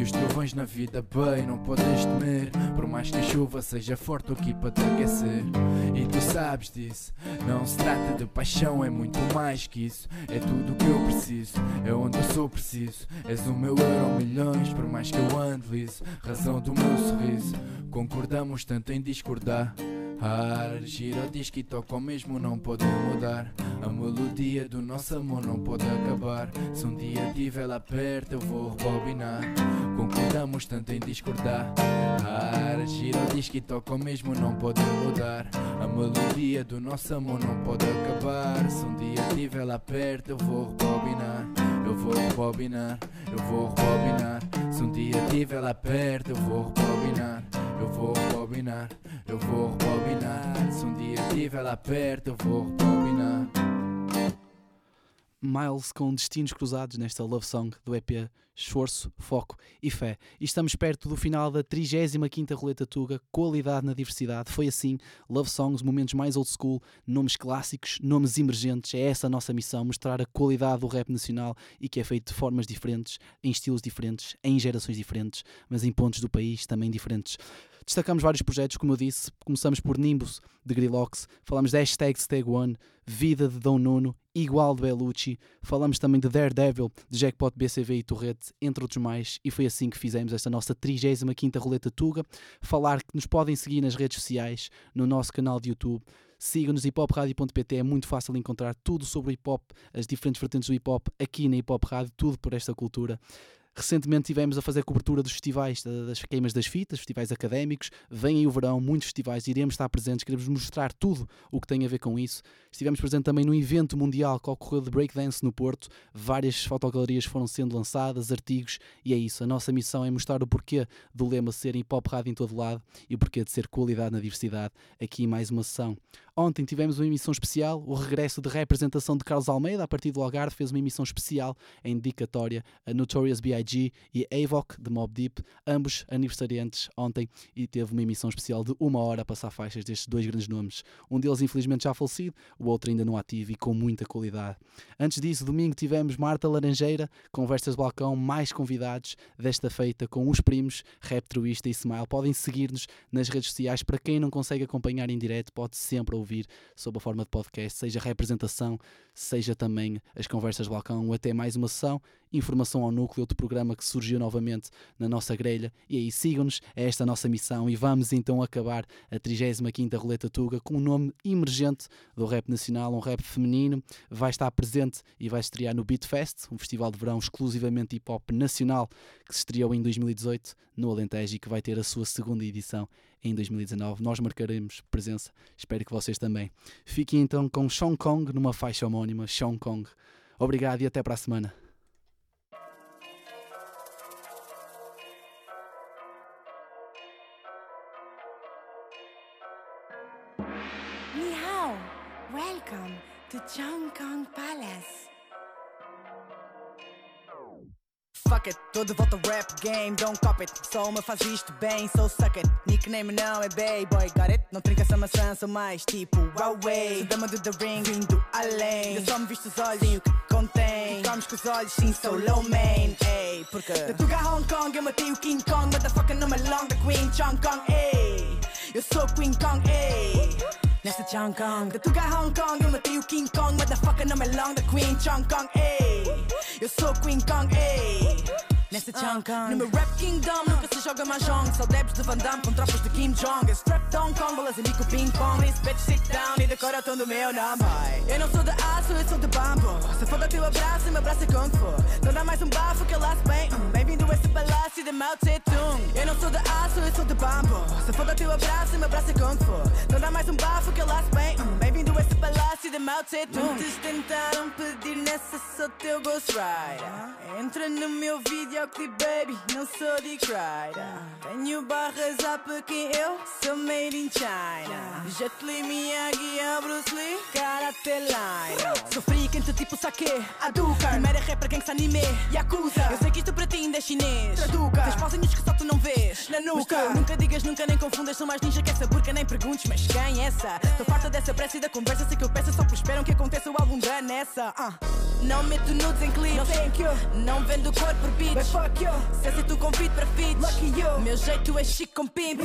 E os trovões na vida, bem, não podes temer. Por mais que a chuva seja forte aqui para te aquecer. E tu sabes disso. Não se trata de paixão, é muito mais que isso. É tudo o que eu preciso, é onde eu sou preciso. És o meu euro milhões, por mais que eu ande liso. Razão do meu sorriso. Concordamos tanto em discordar. Ar, gira o disco e toca o mesmo, não pode mudar. A melodia do nosso amor não pode acabar. Se um dia tiver lá perto, eu vou rebobinar. Concordamos tanto em discordar. Ar, gira o disco e toca o mesmo, não pode mudar. A melodia do nosso amor não pode acabar. Se um dia tiver lá perto, eu vou rebobinar. Eu vou rebobinar, eu vou rebobinar. Se um dia tiver lá perto, eu vou rebobinar. Eu vou rebobinar, eu vou rebobinar. Se um dia estiver lá perto, eu vou rebobinar. Miles com destinos cruzados nesta love song do EP Esforço, Foco e Fé. E estamos perto do final da 35ª Roleta Tuga, qualidade na diversidade. Foi assim, love songs, momentos mais old school, nomes clássicos, nomes emergentes. É essa a nossa missão, mostrar a qualidade do rap nacional e que é feito de formas diferentes, em estilos diferentes, em gerações diferentes, mas em pontos do país também diferentes. Destacamos vários projetos, como eu disse, começamos por Nimbus, de Grillox, falamos de Hashtag Stag One, Vida de Dom Nuno, Igual de Bellucci, falamos também de Daredevil, de Jackpot BCV e Torrete, entre outros mais, e foi assim que fizemos esta nossa 35ª Roleta Tuga. Falar que nos podem seguir nas redes sociais, no nosso canal de YouTube, sigam-nos hiphopradio.pt, é muito fácil encontrar tudo sobre o hip hop, as diferentes vertentes do hip hop aqui na Hip Hop Rádio, tudo por esta cultura. Recentemente tivemos a fazer cobertura dos festivais, das queimas das fitas, festivais académicos. Vem aí o verão, muitos festivais, iremos estar presentes, queremos mostrar tudo o que tem a ver com isso. Estivemos presentes também no evento mundial que ocorreu de breakdance no Porto. Várias fotogalerias foram sendo lançadas, artigos, e é isso. A nossa missão é mostrar o porquê do lema ser hip hop rádio em todo lado e o porquê de ser qualidade na diversidade. Aqui mais uma sessão. Ontem tivemos uma emissão especial, o regresso de representação de Carlos Almeida, a partir do Algarve, fez uma emissão especial em dedicatória a Notorious B.I.G. e Avoc de Mob Deep, ambos aniversariantes ontem, e teve uma emissão especial de uma hora a passar faixas destes dois grandes nomes. Um deles, infelizmente, já falecido, o outro ainda não ativo e com muita qualidade. Antes disso, domingo tivemos Marta Laranjeira, conversas de balcão, mais convidados desta feita com os primos, Rap Truista e Smile. Podem seguir-nos nas redes sociais. Para quem não consegue acompanhar em direto, pode sempre ouvir sob a forma de podcast, seja representação, seja também as conversas de balcão até mais uma sessão, informação ao núcleo, outro programa que surgiu novamente na nossa grelha. E aí sigam-nos, é esta a nossa missão e vamos então acabar a 35ª Roleta Tuga com um nome emergente do rap nacional, um rap feminino, vai estar presente e vai estrear no Beat Fest, um festival de verão exclusivamente hip hop nacional que se estreou em 2018 no Alentejo e que vai ter a sua segunda edição em 2019. Nós marcaremos presença, espero que vocês também. Fiquem então com Sean Kong numa faixa homónima, Sean Kong. Obrigado e até para a semana. It. Tô de volta ao rap game, don't cop it. Só uma faz isto bem, so suck it. Nickname não é Bay Boy, got it? Não trinca essa maçã, sou mais tipo Huawei. Sou dama do The Ring, vindo além. Eu só me visto os olhos, sim, o que contém. Comes com os olhos, sim, sou low main. Ei, porque da Tuga Hong Kong, eu matei o King Kong. Motherfucker, não me long da Queen Chong Kong, ei. Eu sou Queen Kong, ei. Nessa Chong Kong, da Tuga Hong Kong, eu matei o King Kong. Motherfucker, não me long da Queen Chong Kong, ei. Eu sou Queen Kong, ei. Nessa Chong Kong, no meu rap kingdom nunca se joga mahjong. Só debs de Van Damme com tropas de Kim Jong. É strap down com bolas e bico ping pong. This bitch sit down e decora o tom do meu nome. Eu não sou de aço, eu sou de bambu. Se for teu abraço, meu braço é kung fu. Então dá mais um bafo que eu laço bem. Hum, Bem-vindo a esse palácio de Mao Tse Tung. Eu não sou de aço, eu sou de bambu. Se for teu abraço, meu braço é kung fu. Então dá mais um bafo que eu laço bem. Hum, Bem-vindo a esse palácio de Mao Tse Tung. Muitos tentaram pedir nessa, sou teu Ghost Rider. Entra no meu videoclip, baby, não sou de Rider. Tenho barras a Pequim, eu sou made in China. Jet Li, Miyagi, Bruce Lee, Karate Line. Sou freak, tipo saque, Hadouken. Primeira rapper, gangsta anime, Yakuza. É chinês. Traduca, tens pauzinhos que só tu não vês. Na nuca, tu nunca digas nunca, nem confundas. Sou mais ninja que essa burca, nem perguntes, mas quem é essa? Tô farta dessa pressa e da conversa. Sei que eu peço, só esperam que aconteça o álbum da Nessa. Ah. Não meto nudes em clipes. No thank you. Não vendo cor por beats. But fuck you. Se aceito o convite para feats. Lucky you. Meu jeito é chique com pimp.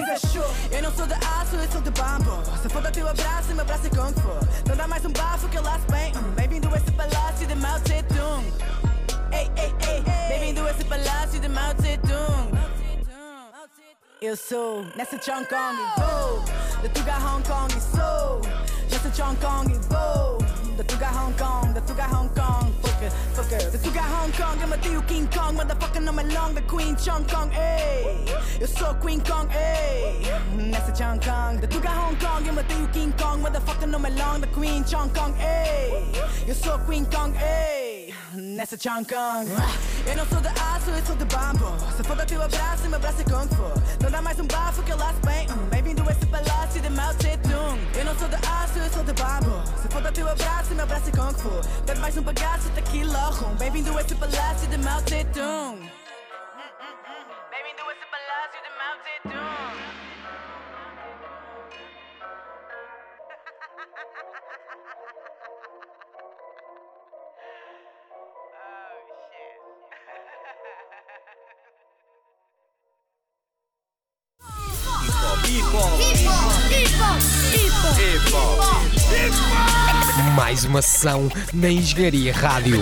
Eu não sou de aço, eu sou de bambu. Se for teu abraço, meu braço é kung fu. Então dá mais um bafo que eu laço bem. Bem-vindo a esse palácio de Mao Tse Tung. Ei, ei, ei. Bem-vindo a esse palácio de Mao Tung. Eu sou nessa Chong Kong vou Da Tuga Hong Kong sou Nessa Chong Kong vou Da Tuga Hong Kong, da Tuga Hong Kong Fucker, fucker. Da Tuga Hong Kong, eu matei o King Kong Motherfucker não me long da Queen Chong Kong, ei Eu sou Queen Kong, ei Nessa Chong Kong. Da Tuga Hong Kong, eu matei o King Kong Motherfucker não me long da Queen Chong Kong, ei Eu sou Queen Kong, ei Nessa Chong Kong Eu não sou de aço, eu sou de bambu. Se for teu abraço, meu braço é kung fu. Não dá mais um bafo que eu laço bem Hum, Bem-vindo a esse palácio de Mao Tse Tung. Eu não sou de aço, eu sou de bambu. Se for teu abraço, meu braço é kung fu. Bebe mais um bagaço, tequila rum. Bem-vindo a esse palácio de Mao Tse Tung. Bem-vindo a esse palácio de Mao Tse Mais uma sessão na Engenharia Rádio.